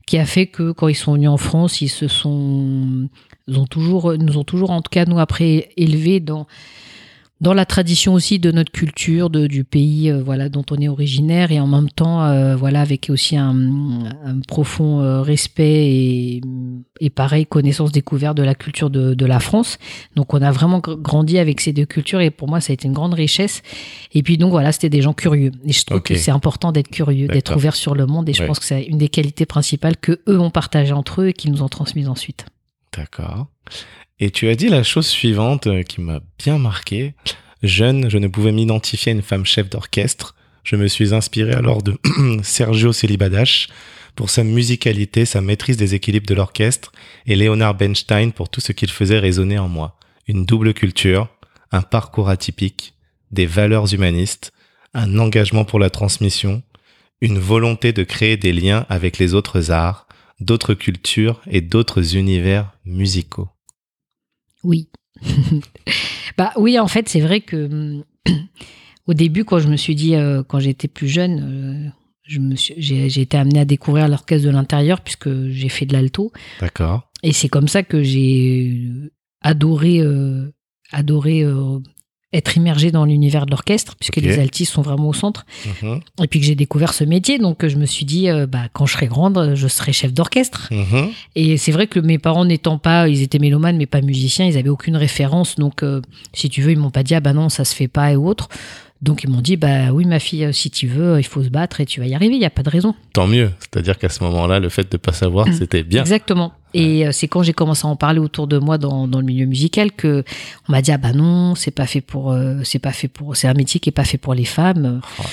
qui a fait que quand ils sont venus en France, ils se sont, ils ont toujours, nous ont toujours, en tout cas nous après élevés dans dans la tradition aussi de notre culture, de, du pays euh, voilà dont on est originaire et en même temps euh, voilà avec aussi un, un profond euh, respect et, et pareil connaissance découverte de la culture de, de la France. Donc on a vraiment gr- grandi avec ces deux cultures et pour moi ça a été une grande richesse. Et puis donc voilà c'était des gens curieux et je trouve que c'est important d'être curieux, d'être ouvert sur le monde et je Ouais. pense que c'est une des qualités principales que eux ont partagées entre eux et qu'ils nous ont transmises ensuite. D'accord. Et tu as dit la chose suivante euh, qui m'a bien marqué. Jeune, je ne pouvais m'identifier à une femme chef d'orchestre. Je me suis inspiré alors de Sergio Célibadache pour sa musicalité, sa maîtrise des équilibres de l'orchestre, et Leonard Bernstein pour tout ce qu'il faisait résonner en moi. Une double culture, un parcours atypique, des valeurs humanistes, un engagement pour la transmission, une volonté de créer des liens avec les autres arts, d'autres cultures et d'autres univers musicaux. Oui. bah oui, en fait, c'est vrai que hum, au début, quand je me suis dit, euh, quand j'étais plus jeune, euh, je me suis- j'ai j'ai été amenée à découvrir l'orchestre de l'intérieur puisque j'ai fait de l'alto. D'accord. Et c'est comme ça que j'ai adoré, euh, adoré euh, être immergée dans l'univers de l'orchestre puisque les altistes sont vraiment au centre. Mhm. Et puis que j'ai découvert ce métier, donc euh, je me suis dit, euh, bah, quand je serai grande, je serai chef d'orchestre. Mhm. Et c'est vrai que mes parents n'étant pas, ils étaient mélomanes mais pas musiciens, ils avaient aucune référence. Donc, euh, si tu veux, ils m'ont pas dit ah bah non ça se fait pas et autres. Donc ils m'ont dit bah oui ma fille, euh, si tu veux, il faut se battre et tu vas y arriver. Il y a pas de raison. Tant mieux. C'est-à-dire qu'à ce moment-là, le fait de pas savoir, Mm. c'était bien. Exactement. Et euh, c'est quand j'ai commencé à en parler autour de moi dans, dans le milieu musical que on m'a dit ah bah non c'est pas fait pour euh, c'est pas fait pour c'est un métier qui est pas fait pour les femmes. Oh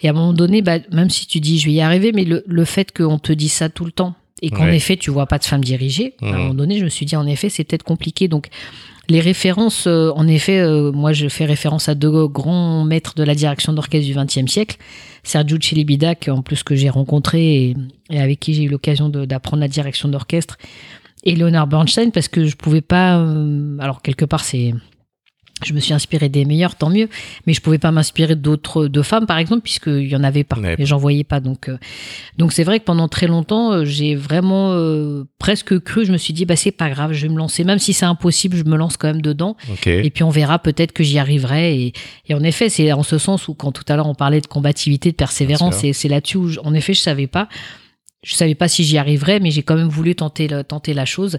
Et à un moment donné bah même si tu dis je vais y arriver mais le, le fait qu'on te dise ça tout le temps et qu'en Ouais. effet tu vois pas de femme dirigée à un Mhm. moment donné je me suis dit en effet c'est peut-être compliqué donc les références, euh, en effet, euh, moi je fais référence à deux grands maîtres de la direction d'orchestre du XXe siècle, Sergio Celibidac, en plus que j'ai rencontré et, avec qui j'ai eu l'occasion d'apprendre la direction d'orchestre, et Leonard Bernstein, parce que je pouvais pas. euh, alors quelque part c'est je me suis inspirée des meilleurs, tant mieux. Mais je pouvais pas m'inspirer d'autres de femmes, par exemple, puisqu'il y en avait pas. Ouais. Et j'en voyais pas. Donc, euh, donc c'est vrai que pendant très longtemps, euh, j'ai vraiment euh, presque cru. Je me suis dit, bah c'est pas grave, je vais me lancer, même si c'est impossible, je me lance quand même dedans. Et puis on verra peut-être que j'y arriverai. Et, et en effet, c'est en ce sens où quand tout à l'heure on parlait de combativité, de persévérance, et c'est là-dessus où, je- en effet, je savais pas. Je savais pas si j'y arriverais, mais j'ai quand même voulu tenter, la chose.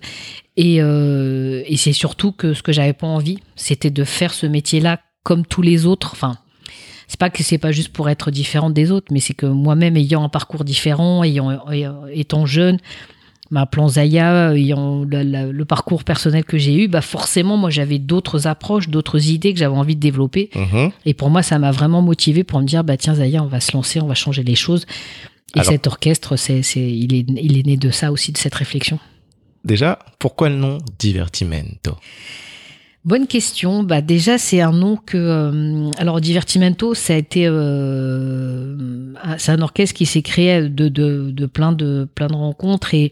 Et, euh, et c'est surtout que ce que j'avais pas envie, c'était de faire ce métier-là comme tous les autres. Enfin, c'est pas que c'est pas juste pour être différente des autres, mais c'est que moi-même ayant un parcours différent, ayant, ayant- étant jeune, ma plan Zaya, ayant la- la- le parcours personnel que j'ai eu, bah forcément moi j'avais d'autres approches, d'autres idées que j'avais envie de développer. Mhm. Et pour moi ça m'a vraiment motivé pour me dire bah tiens Zaya, on va se lancer, on va changer les choses. Et Alors- cet orchestre, c'est, c'est, il, est, il est né de ça aussi, de cette réflexion? Déjà, pourquoi le nom Divertimento? Bonne question. Bah déjà, c'est un nom que. euh, alors, Divertimento, ça a été. euh, c'est un orchestre qui s'est créé de, de, de plein de plein de rencontres et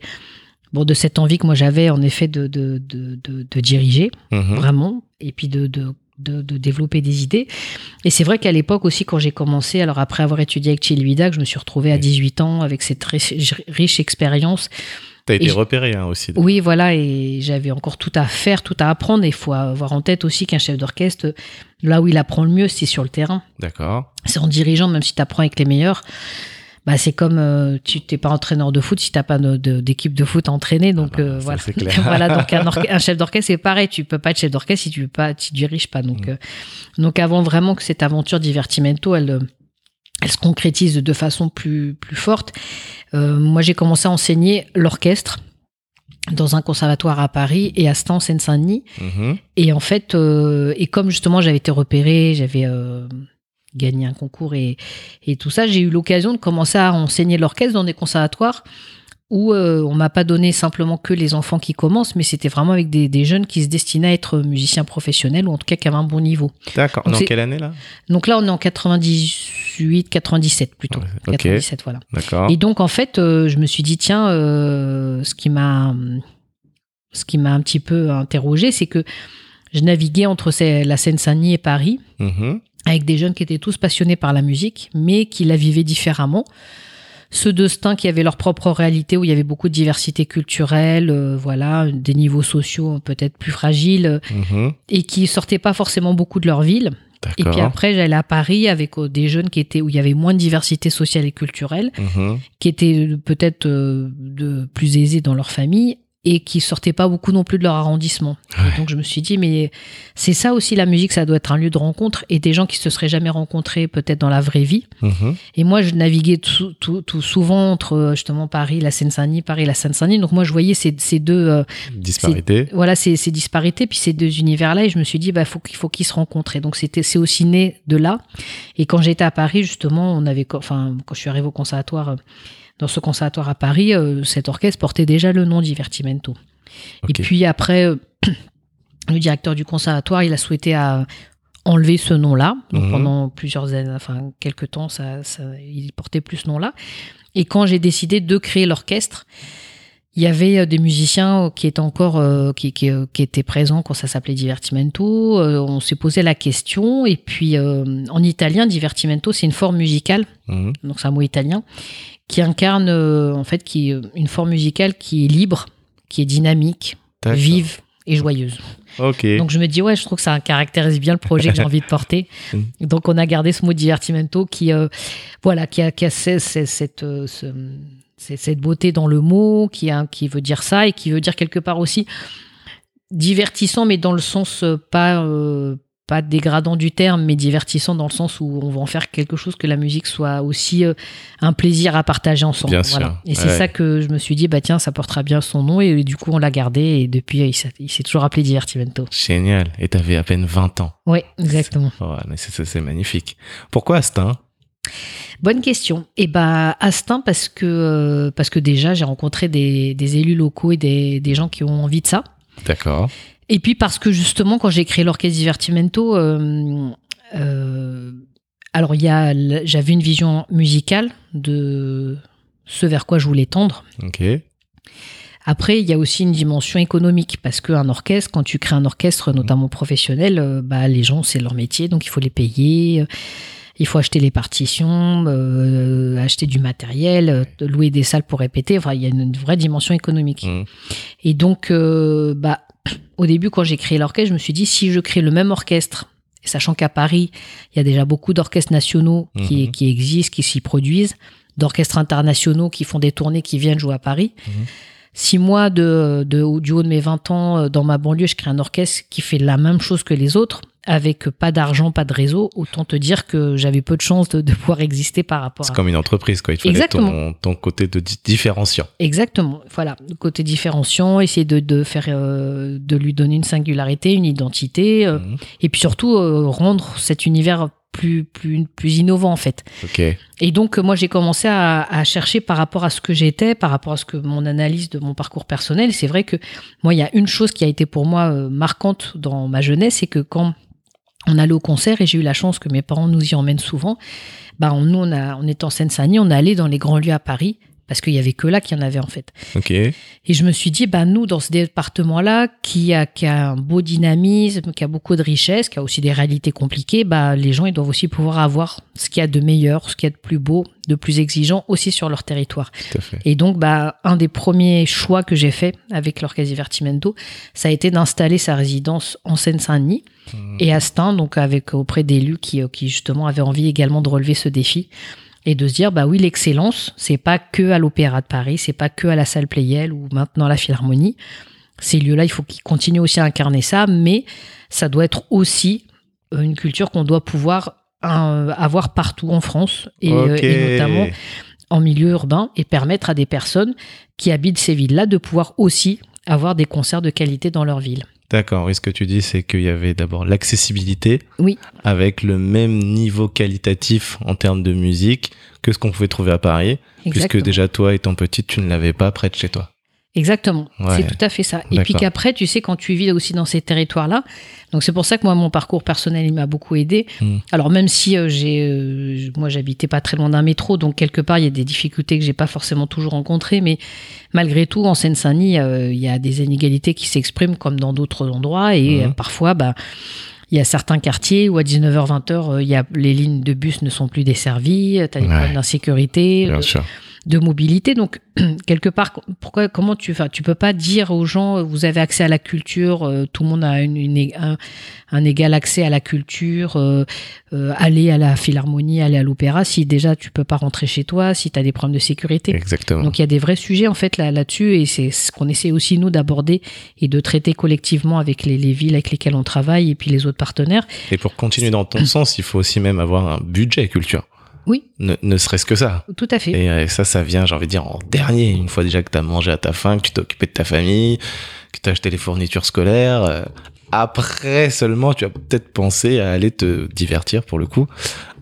bon de cette envie que moi j'avais en effet de de, de, de, de diriger Mhm. vraiment et puis de, de développer des idées. Et c'est vrai qu'à l'époque aussi, quand j'ai commencé, alors après avoir étudié avec Chilvida, que je me suis retrouvée à Oui. 18 ans avec cette riche, riche expérience, T'as été Et repéré hein, aussi. oui, voilà, et j'avais encore tout à faire, tout à apprendre. Il faut avoir en tête aussi qu'un chef d'orchestre, là où il apprend le mieux, c'est sur le terrain. D'accord. C'est en dirigeant, même si tu apprends avec les meilleurs. Bah c'est comme euh, tu t'es pas entraîneur de foot si t'as pas de- d'équipe de, foot à entraîner donc Ah euh, voilà clair. voilà donc un, chef d'orchestre c'est pareil tu peux pas être chef d'orchestre si tu veux pas tu diriges pas donc Mm. euh, donc avant vraiment que cette aventure divertimento elle euh, elle se concrétise de façon plus plus forte euh, moi j'ai commencé à enseigner l'orchestre dans un conservatoire à Paris et à Stan Seine-Saint-Denis Mhm. et en fait, euh, et comme justement j'avais été repérée, j'avais euh, gagné un concours et, et tout ça, j'ai eu l'occasion de commencer à enseigner l'orchestre dans des conservatoires où euh, on m'a pas donné simplement que les enfants qui commencent, mais c'était vraiment avec des, des jeunes qui se destinaient à être musiciens professionnels ou en tout cas qui avaient un bon niveau. D'accord. Dans quelle année là? Donc là, on est en 98, 97 plutôt. Ouais, ok. 97, voilà. D'accord. Et donc en fait, euh, je me suis dit tiens, euh, ce qui m'a ce qui m'a un petit peu interrogé, c'est que je naviguais entre la Seine-Saint-Denis et Paris Mhm. Avec des jeunes qui étaient tous passionnés par la musique, mais qui la vivaient différemment. Ceux de Stein qui avaient leur propre réalité, où il y avait beaucoup de diversité culturelle, euh, voilà, des niveaux sociaux peut-être plus fragiles, Mhm. et qui sortaient pas forcément beaucoup de leur ville. Et puis après, j'allais à Paris avec euh, des jeunes qui étaient où il y avait moins de diversité sociale et culturelle Mhm. qui étaient peut-être euh, de plus aisés dans leur famille et qui sortaient pas beaucoup non plus de leur arrondissement. Ouais. donc je me suis dit mais c'est ça aussi la musique, ça doit être un lieu de rencontre et des gens qui se seraient jamais rencontrés peut-être dans la vraie vie. Mhm. Et moi je naviguais tout, tout, tout souvent entre euh, justement Paris, la Seine-Saint-Denis, Paris, la Seine-Saint-Denis. Donc moi je voyais ces, ces deux euh, Disparité. voilà ces, ces disparités puis ces deux univers là et je me suis dit bah faut qu'il faut qu'ils se rencontrent et donc c'était c'est aussi né de là et quand j'étais à Paris justement on avait enfin quand je suis arrivée au conservatoire euh, dans ce conservatoire à Paris euh, cet orchestre portait déjà le nom Divertimento. Et puis après euh, le directeur du conservatoire il a souhaité à enlever ce nom là donc Mhm. pendant plusieurs années enfin quelques temps ça, ça il portait plus ce nom là et quand j'ai décidé de créer l'orchestre il y avait euh, des musiciens euh, qui étaient encore euh, qui, qui, euh, qui étaient présents quand ça s'appelait Divertimento. Euh, on s'est posé la question. Et puis euh, en italien, Divertimento, c'est une forme musicale, Mhm. donc c'est un mot italien qui incarne euh, en fait qui est une forme musicale qui est libre, qui est dynamique, vive et joyeuse. Donc je me dis ouais, je trouve que ça caractérise bien le projet que j'ai envie de porter. Mm. Donc on a gardé ce mot divertimento qui euh, voilà qui a, qui a ce- ce- cette euh, ce- c'est- cette beauté dans le mot qui a, qui veut dire ça et qui veut dire quelque part aussi divertissant mais dans le sens euh, pas euh, pas dégradant du terme mais divertissant dans le sens où on va en faire quelque chose que la musique soit aussi euh, un plaisir à partager ensemble Bien voilà. sûr. et c'est Ouais. ça que je me suis dit bah tiens ça portera bien son nom et, du coup on l'a gardé et depuis il s'est toujours appelé divertimento Génial. Et t'avais à peine 20 ans. oui, exactement. Mais c'est- c'est c'est magnifique. Pourquoi Astin? Bonne question. Et bah Astin parce que euh, parce que déjà j'ai rencontré des, des élus locaux et des, des gens qui ont envie de ça. D'accord. Et puis parce que justement quand j'ai créé l'orchestre Divertimento, euh, euh, alors il y a l- j'avais une vision musicale de ce vers quoi je voulais tendre. Ok. Après, il y a aussi une dimension économique parce qu'un orchestre, quand tu crées un orchestre, notamment professionnel, euh, bah, les gens, c'est leur métier, donc il faut les payer. Il faut acheter les partitions, euh, acheter du matériel, louer des salles pour répéter. Enfin, il y a une vraie dimension économique. Mhm. Et donc, euh, bah, au début, quand j'ai créé l'orchestre, je me suis dit, si je crée le même orchestre, sachant qu'à Paris, il y a déjà beaucoup d'orchestres nationaux qui, Mhm. qui existent, qui s'y produisent, d'orchestres internationaux qui font des tournées, qui viennent jouer à Paris. Mhm. Si moi, de, de, du haut de mes 20 ans, euh, dans ma banlieue, je crée un orchestre qui fait la même chose que les autres, avec pas d'argent, pas de réseau, autant te dire que j'avais peu de chances de, de pouvoir exister par rapport C'est à... comme une entreprise, quoi. Il fallait Exactement. ton, ton côté de di- différenciant. Exactement. Voilà, côté différenciant, essayer de, de faire, euh, de lui donner une singularité, une identité, euh, Mhm. et puis surtout euh, rendre cet univers plus, plus, plus innovant en fait. Ok. Et donc moi j'ai commencé à, à chercher par rapport à ce que j'étais, par rapport à ce que mon analyse de mon parcours personnel. C'est vrai que moi il y a une chose qui a été pour moi marquante dans ma jeunesse, c'est que quand on allait au concert et j'ai eu la chance que mes parents nous y emmènent souvent. Bah, on, nous, on, était en Seine-Saint-Denis, on allait dans les grands lieux à Paris parce qu'il y avait que là qu'il y en avait en fait. Ok. Et je me suis dit, bah, nous, dans ce département-là, qui a, qui a un beau dynamisme, qui a beaucoup de richesse, qui a aussi des réalités compliquées, bah, les gens, ils doivent aussi pouvoir avoir ce qu'il y a de meilleur, ce qu'il y a de plus beau, de plus exigeant aussi sur leur territoire. Tout à fait. Et donc, bah, un des premiers choix que j'ai fait avec l'Orchestre Divertimento, ça a été d'installer sa résidence en Seine-Saint-Denis Mhm. et à Stein, donc avec auprès d'élus qui, euh, qui justement avaient envie également de relever ce défi. Et de se dire bah oui l'excellence c'est pas que à l'Opéra de Paris, c'est pas que à la salle Playel ou maintenant à la Philharmonie. Ces lieux-là, il faut qu'ils continuent aussi à incarner ça, mais ça doit être aussi euh, une culture qu'on doit pouvoir avoir partout en France et, euh, et notamment en milieu urbain et permettre à des personnes qui habitent ces villes-là de pouvoir aussi avoir des concerts de qualité dans leur ville. D'accord, oui, ce que tu dis, c'est qu'il y avait d'abord l'accessibilité Oui. avec le même niveau qualitatif en termes de musique que ce qu'on pouvait trouver à Paris, puisque déjà toi, étant petite, tu ne l'avais pas près de chez toi. Exactement, Ouais. c'est tout à fait ça. Et puis qu'après, tu sais, quand tu vis aussi dans ces territoires-là, donc c'est pour ça que moi, mon parcours personnel, il m'a beaucoup aidé. Mm. Alors même si euh, j'ai, euh, moi, j'habitais pas très loin d'un métro, donc quelque part, il y a des difficultés que j'ai pas forcément toujours rencontrées, mais malgré tout, en Seine-Saint-Denis, euh, il y a des inégalités qui s'expriment comme dans d'autres endroits, et euh, parfois, bah il y a certains quartiers où à 19h, 20h, euh, il y a, les lignes de bus ne sont plus desservies, tu as des Ouais. problèmes d'insécurité, Bien sûr. De mobilité. Donc, quelque part, pourquoi, comment tu, enfin, tu peux pas dire aux gens, vous avez accès à la culture, euh, tout le monde a une, une- un, un égal accès à la culture, euh, euh, aller à la philharmonie, aller à l'opéra, si déjà tu peux pas rentrer chez toi, si tu as des problèmes de sécurité. Exactement. Donc il y a des vrais sujets en fait là là-dessus et c'est ce qu'on essaie aussi nous d'aborder et de traiter collectivement avec les, les villes avec lesquelles on travaille et puis les autres partenaires. Et pour continuer dans ton sens, il faut aussi même avoir un budget culture. Oui. Ne, ne serait-ce que ça. Tout à fait. Et euh, ça, ça vient, j'ai envie de dire, en dernier. Une fois déjà que tu as mangé à ta faim, que tu t'es occupé de ta famille, que tu as acheté les fournitures scolaires. euh, après seulement, tu as peut-être pensé à aller te divertir pour le coup.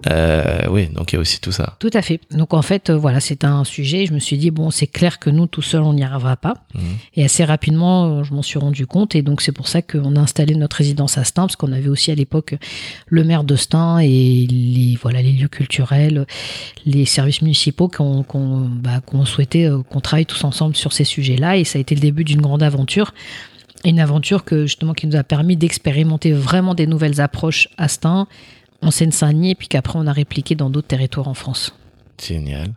Euh, oui, donc il y a aussi tout ça. Tout à fait. Donc en fait, euh, voilà, c'est un sujet. Je me suis dit bon, c'est clair que nous tout seuls on n'y arrivera pas. Mhm. Et assez rapidement, euh, je m'en suis rendu compte. Et donc c'est pour ça qu'on a installé notre résidence à Stein, parce qu'on avait aussi à l'époque le maire de Stein et les voilà les lieux culturels, les services municipaux qu'on qu'on bah, qu'on souhaitait qu'on travaille tous ensemble sur ces sujets-là. Et ça a été le début d'une grande aventure. Une aventure que justement qui nous a permis d'expérimenter vraiment des nouvelles approches à Stein, en Seine-Saint-Denis, et puis qu'après on a répliqué dans d'autres territoires en France. Génial.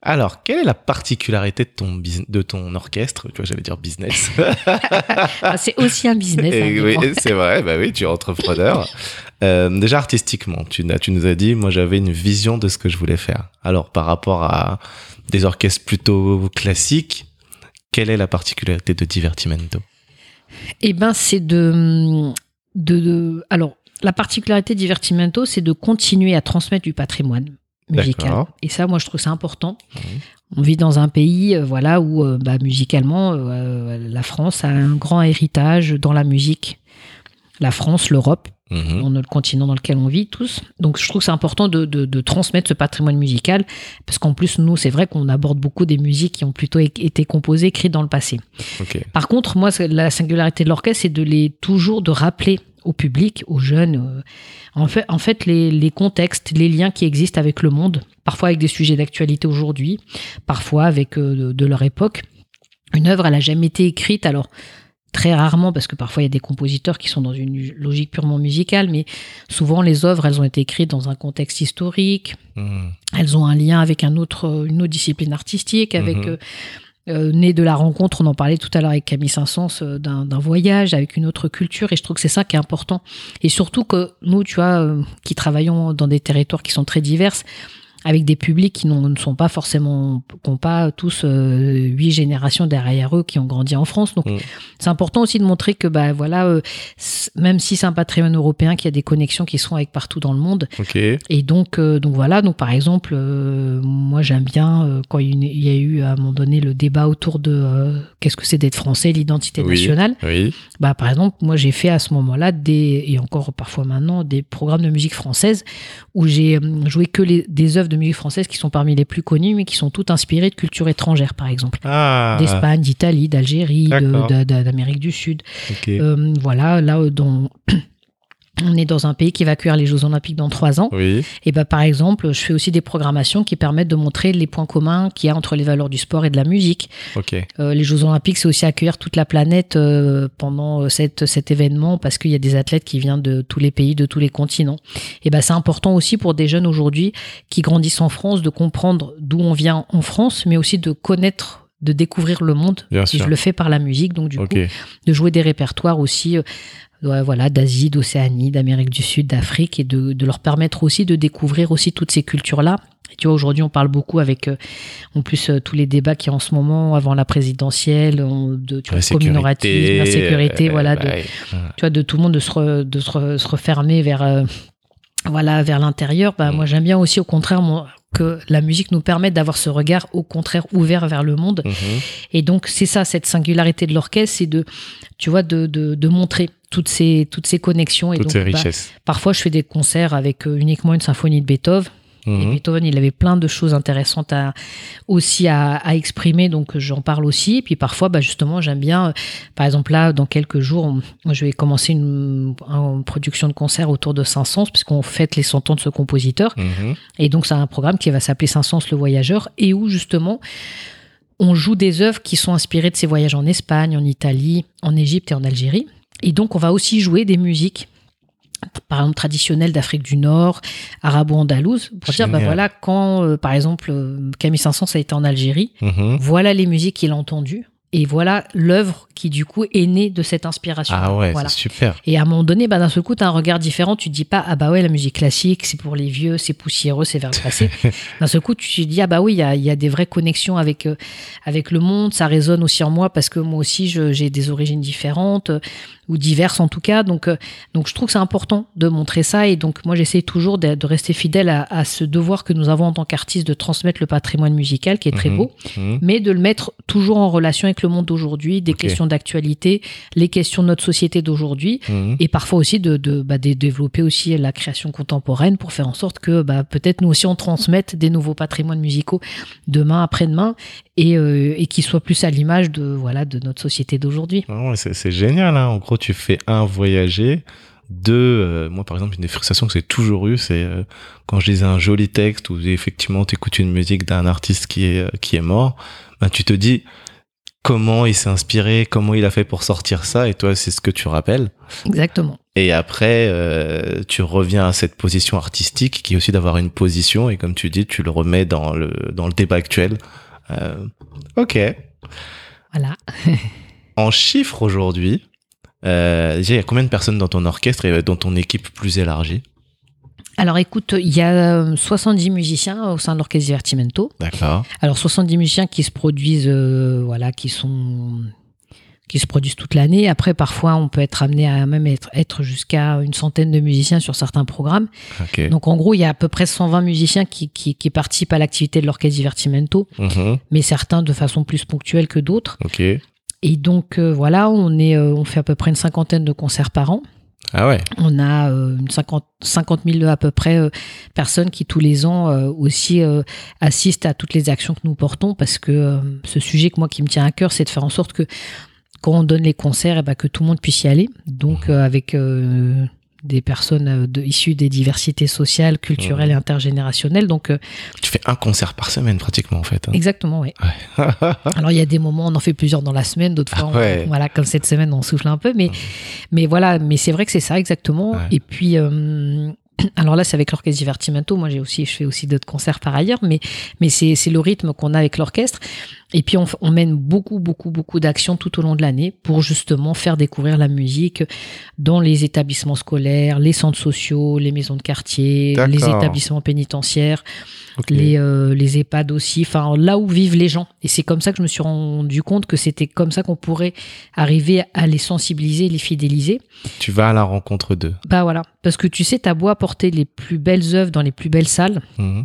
Alors, quelle est la particularité de ton, de ton orchestre? Tu vois, j'allais dire business. Ah, c'est aussi un business. hein, oui, c'est vrai, bah oui, tu es entrepreneur. Euh, déjà artistiquement, tu, tu nous as dit, moi j'avais une vision de ce que je voulais faire. Alors par rapport à des orchestres plutôt classiques, quelle est la particularité de Divertimento? Eh ben, c'est de, de, de- Alors, la particularité Divertimento, c'est de continuer à transmettre du patrimoine musical. Et ça, moi, je trouve ça important. Mhm. On vit dans un pays, euh, voilà, où euh, bah, musicalement, euh, la France a un grand héritage dans la musique. La France, l'Europe, dans le continent dans lequel on vit tous. Donc je trouve que c'est important de, de- de transmettre ce patrimoine musical, parce qu'en plus, nous, c'est vrai qu'on aborde beaucoup des musiques qui ont plutôt été composées, écrites dans le passé. Par contre, moi, la singularité de l'orchestre, c'est de les toujours de rappeler au public, aux jeunes, euh, en fait, en fait les, les contextes, les liens qui existent avec le monde, parfois avec des sujets d'actualité aujourd'hui, parfois avec euh, de, de leur époque. Une œuvre, elle a jamais été écrite, alors très rarement, parce que parfois il y a des compositeurs qui sont dans une logique purement musicale, mais souvent les œuvres, elles ont été écrites dans un contexte historique, Mhm. elles ont un lien avec un autre, une autre discipline artistique, avec Mhm. euh, euh, né de la rencontre, on en parlait tout à l'heure avec Camille Saint-Saëns, euh, d'un voyage avec une autre culture, et je trouve que c'est ça qui est important. Et surtout que nous, tu vois, euh, qui travaillons dans des territoires qui sont très divers, avec des publics qui ne sont pas forcément, qui n'ont pas tous euh, huit générations derrière eux qui ont grandi en France. Donc, Mm. c'est important aussi de montrer que, bah voilà, euh, même si c'est un patrimoine européen, qu'il y a des connexions qui sont avec partout dans le monde, et donc, euh, donc voilà, donc par exemple, moi j'aime bien quand il y a eu- à un moment donné le débat autour de qu'est-ce que c'est d'être français, l'identité Oui. nationale. Oui. Bah par exemple, moi j'ai fait à ce moment-là des et encore parfois maintenant des programmes de musique française où j'ai joué que les, des œuvres de musique française qui sont parmi les plus connues mais qui sont toutes inspirées de culture étrangère par exemple, Ah. d'Espagne, d'Italie, d'Algérie, d'Amérique du Sud. Euh, voilà, là euh, dans on est dans un pays qui va accueillir les Jeux Olympiques dans trois ans. Oui. Et ben par exemple, je fais aussi des programmations qui permettent de montrer les points communs qu'il y a entre les valeurs du sport et de la musique. Ok. Euh, les Jeux Olympiques, c'est aussi accueillir toute la planète euh, pendant euh, cette, cet événement parce qu'il y a des athlètes qui viennent de tous les pays, de tous les continents. Et ben c'est important aussi pour des jeunes aujourd'hui qui grandissent en France de comprendre d'où on vient en France, mais aussi de connaître de découvrir le monde. Bien Et sûr. je le fais par la musique, donc du coup, de jouer des répertoires aussi ouais, voilà d'Asie, d'Océanie, d'Amérique du Sud, d'Afrique et de, de leur permettre aussi de découvrir aussi toutes ces cultures là Tu vois, aujourd'hui, on parle beaucoup avec, euh, en plus, euh, tous les débats qui y a en ce moment, avant la présidentielle, on- de tu vois, La commémoratisme, la sécurité, sécurité, euh, voilà, bah de, ouais. tu vois, de tout le monde de se, re- de se, re- se refermer vers, euh, voilà, vers l'intérieur. Bah, Mm. Moi, j'aime bien aussi, au contraire, moi, que la musique nous permette d'avoir ce regard, au contraire, ouvert vers le monde. Mhm. Et donc, c'est ça, cette singularité de l'orchestre, c'est de, tu vois, de, de, de montrer toutes ces, toutes ces connexions. Et Toutes donc, ces bah, richesses. parfois, je fais des concerts avec euh, uniquement une symphonie de Beethoven. Et Mhm. Beethoven, il avait plein de choses intéressantes à, aussi à, à exprimer, donc euh, j'en parle aussi. Et puis parfois, bah, justement, j'aime bien, euh, par exemple là, dans quelques jours, je vais commencer une, une production de concert autour de Saint-Saëns, puisqu'on fête les 100 ans de ce compositeur. Mhm. Et donc, c'est un programme qui va s'appeler Saint-Saëns le voyageur, et où justement, on joue des œuvres qui sont inspirées de ses voyages en Espagne, en Italie, en Égypte et en Algérie. Et donc, on va aussi jouer des musiques, par exemple, traditionnelles d'Afrique du Nord, arabo-andalouse, pour dire, bah voilà, quand, euh, par exemple, euh, Camille Saint-Saëns a été en Algérie, Mhm. voilà les musiques qu'il a entendues, et voilà l'œuvre qui, du coup, est née de cette inspiration. Ah ouais, Voilà. c'est super. Et à un moment donné, bah, d'un seul coup, tu as un regard différent. Tu te dis pas, ah bah ouais, la musique classique, c'est pour les vieux, c'est poussiéreux, c'est vers le passé. d'un seul coup, tu te dis, ah bah oui, il y a, il y a des vraies connexions avec, euh, avec le monde. Ça résonne aussi en moi parce que moi aussi, j'ai des origines différentes ou diverses en tout cas. Donc, euh, donc je trouve que c'est important de montrer ça. Et donc, moi, j'essaie toujours de, de rester fidèle à, à ce devoir que nous avons en tant qu'artistes de transmettre le patrimoine musical qui est très Mhm. beau Mhm. mais de le mettre toujours en relation avec le monde d'aujourd'hui, des questions d'actualité, les questions de notre société d'aujourd'hui, Mhm. et parfois aussi de, de, bah, de développer aussi la création contemporaine pour faire en sorte que bah, peut-être nous aussi on transmette des nouveaux patrimoines musicaux demain, après-demain, et, euh, et qui soient plus à l'image de, voilà, de notre société d'aujourd'hui. Ah c'est génial. Hein. En gros, tu fais un voyager. Deux, euh, moi par exemple, une des frustrations que j'ai toujours eu, c'est euh, quand je lisais un joli texte où effectivement tu écoutes une musique d'un artiste qui est, euh, qui est mort, ben, tu te dis comment il s'est inspiré, comment il a fait pour sortir ça, et toi c'est ce que tu rappelles. Exactement. Et après, euh, tu reviens à cette position artistique qui est aussi d'avoir une position, et comme tu dis, tu le remets dans le, dans le débat actuel. Ok. Voilà. En chiffres aujourd'hui, euh, déjà, il y a combien de personnes dans ton orchestre et dans ton équipe plus élargie? Alors écoute, il y a euh, 70 musiciens au sein de l'orchestre Divertimento. D'accord. Alors 70 musiciens qui se produisent, euh, voilà, qui sont qui se produisent toute l'année. Après, parfois, on peut être amené à même être, être jusqu'à une centaine de musiciens sur certains programmes. Donc, en gros, il y a à peu près 120 musiciens qui, qui, qui participent à l'activité de l'orchestre Divertimento, Mhm. mais certains de façon plus ponctuelle que d'autres. Ok. Et donc, euh, voilà, on, est, euh, on fait à peu près une cinquantaine de concerts par an. Ah ouais. On a euh, une 50, 50 000 à peu près euh, personnes qui tous les ans euh, aussi assistent à toutes les actions que nous portons parce que ce sujet que moi qui me tient à cœur, c'est de faire en sorte que quand on donne les concerts, eh ben, que tout le monde puisse y aller. Donc euh, avec des personnes euh, de, issues des diversités sociales, culturelles et intergénérationnelles. Donc euh, Tu fais un concert par semaine pratiquement en fait. hein. exactement, oui. Alors il y a des moments, on en fait plusieurs dans la semaine, d'autres fois, Ah on- ouais. voilà, comme cette semaine, on souffle un peu, mais, mais voilà, mais c'est vrai que c'est ça exactement. Ouais. Et puis, euh, alors là, c'est avec l'orchestre Divertimento. Moi, j'ai aussi, je fais aussi d'autres concerts par ailleurs, mais, mais c'est, c'est le rythme qu'on a avec l'orchestre. Et puis, on, mène beaucoup, beaucoup, beaucoup d'actions tout au long de l'année pour justement faire découvrir la musique dans les établissements scolaires, les centres sociaux, les maisons de quartier, les établissements pénitentiaires les, euh, les EHPAD aussi, enfin là où vivent les gens. Et c'est comme ça que je me suis rendu compte que c'était comme ça qu'on pourrait arriver à les sensibiliser, les fidéliser. Tu vas à la rencontre d'eux. Bah voilà, parce que tu sais, t'as beau apporter les plus belles œuvres dans les plus belles salles, Mhm.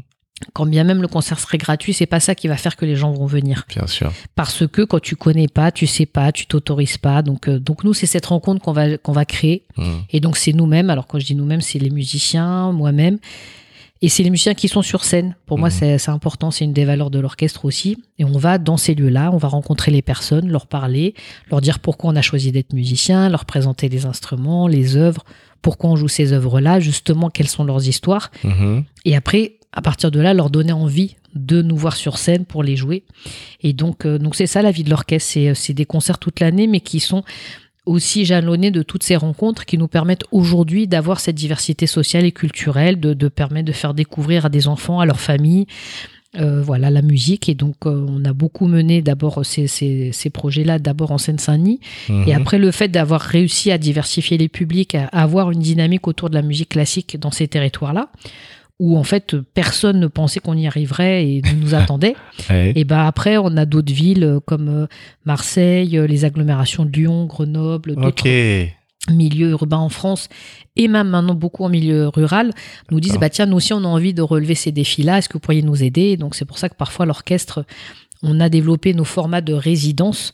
quand bien même le concert serait gratuit, c'est pas ça qui va faire que les gens vont venir. Bien sûr. Parce que quand tu connais pas, tu sais pas, tu t'autorises pas. Donc, euh, donc nous, c'est cette rencontre qu'on va, qu'on va créer. Mhm. Et donc c'est nous-mêmes, alors quand je dis nous-mêmes, c'est les musiciens, moi-même, et c'est les musiciens qui sont sur scène. Pour moi, Mhm. c'est c'est important, c'est une des valeurs de l'orchestre aussi. Et on va dans ces lieux-là, on va rencontrer les personnes, leur parler, leur dire pourquoi on a choisi d'être musicien, leur présenter les instruments, les œuvres, pourquoi on joue ces œuvres-là, justement, quelles sont leurs histoires. Mhm. Et après, à partir de là, leur donner envie de nous voir sur scène pour les jouer. Et donc, euh, donc c'est ça la vie de l'orchestre. C'est, c'est des concerts toute l'année, mais qui sont aussi jalonnés de toutes ces rencontres qui nous permettent aujourd'hui d'avoir cette diversité sociale et culturelle, de, de permettre de faire découvrir à des enfants, à leurs familles, euh, voilà la musique. Et donc, euh, on a beaucoup mené d'abord ces, ces, ces projets-là, d'abord en Seine-Saint-Denis, Mhm. et après, le fait d'avoir réussi à diversifier les publics, à avoir une dynamique autour de la musique classique dans ces territoires-là, où en fait personne ne pensait qu'on y arriverait et ne nous attendait. Ouais. Et ben après, on a d'autres villes euh, comme euh, Marseille, euh, les agglomérations de Lyon, Grenoble, d'autres milieux urbains en France et même maintenant beaucoup en milieu rural nous disent bah tiens nous aussi on a envie de relever ces défis là est-ce que vous pourriez nous aider? Donc c'est pour ça que parfois l'orchestre on a développé nos formats de résidence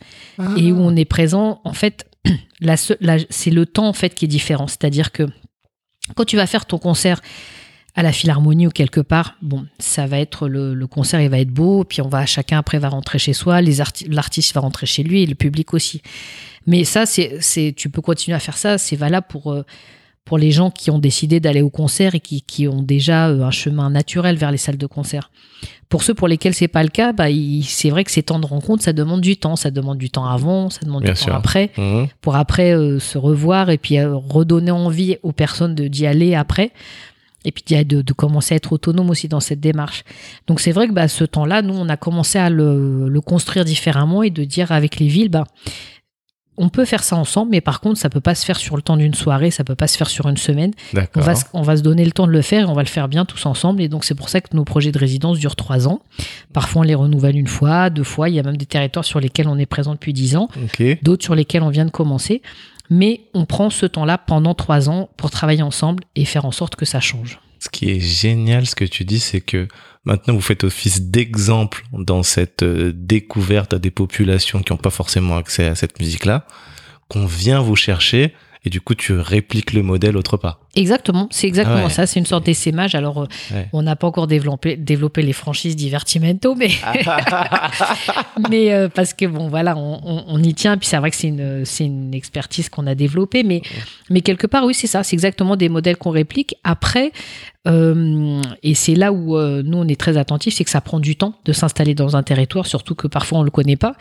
et où on est présent. En fait la se- la- c'est le temps en fait qui est différent. C'est-à-dire que quand tu vas faire ton concert à la philharmonie ou quelque part, bon, ça va être le, le concert, il va être beau, puis on va chacun après va rentrer chez soi, les l'artiste va rentrer chez lui et le public aussi. Mais ça, c'est, c'est, tu peux continuer à faire ça, c'est valable pour euh, pour les gens qui ont décidé d'aller au concert et qui, qui ont déjà euh, un chemin naturel vers les salles de concert. Pour ceux pour lesquels c'est pas le cas, bah, c'est vrai que ces temps de rencontre, ça demande du temps, ça demande du temps avant, ça demande Bien du sûr. temps après Mhm. pour après euh, se revoir et puis euh, redonner envie aux personnes de- d'y aller après et puis de, de commencer à être autonome aussi dans cette démarche. Donc c'est vrai que bah, ce temps-là, nous, on a commencé à le, le construire différemment et de dire avec les villes, bah, on peut faire ça ensemble, mais par contre, ça peut pas se faire sur le temps d'une soirée, ça peut pas se faire sur une semaine. On va, se- on va se donner le temps de le faire et on va le faire bien tous ensemble. Et donc, c'est pour ça que nos projets de résidence durent trois ans. Parfois, on les renouvelle une fois, deux fois. Il y a même des territoires sur lesquels on est présent depuis dix ans d'autres sur lesquels on vient de commencer. Mais on prend ce temps-là pendant trois ans pour travailler ensemble et faire en sorte que ça change. Ce qui est génial, ce que tu dis, c'est que maintenant vous faites office d'exemple dans cette euh, découverte à des populations qui n'ont pas forcément accès à cette musique-là, qu'on vient vous chercher et du coup tu répliques le modèle autre part. Exactement, c'est exactement Ah ouais. ça. C'est une sorte d'essaimage. Alors, euh, Ouais. on n'a pas encore développé, développé les franchises Divertimento, mais, mais euh, parce que bon, voilà, on, on- on y tient. Puis c'est vrai que c'est une, une expertise qu'on a développée, mais, mais quelque part, oui, c'est ça. C'est exactement des modèles qu'on réplique. Après, euh, et c'est là où euh, nous on est très attentifs, c'est que ça prend du temps de s'installer dans un territoire, surtout que parfois on le connaît pas.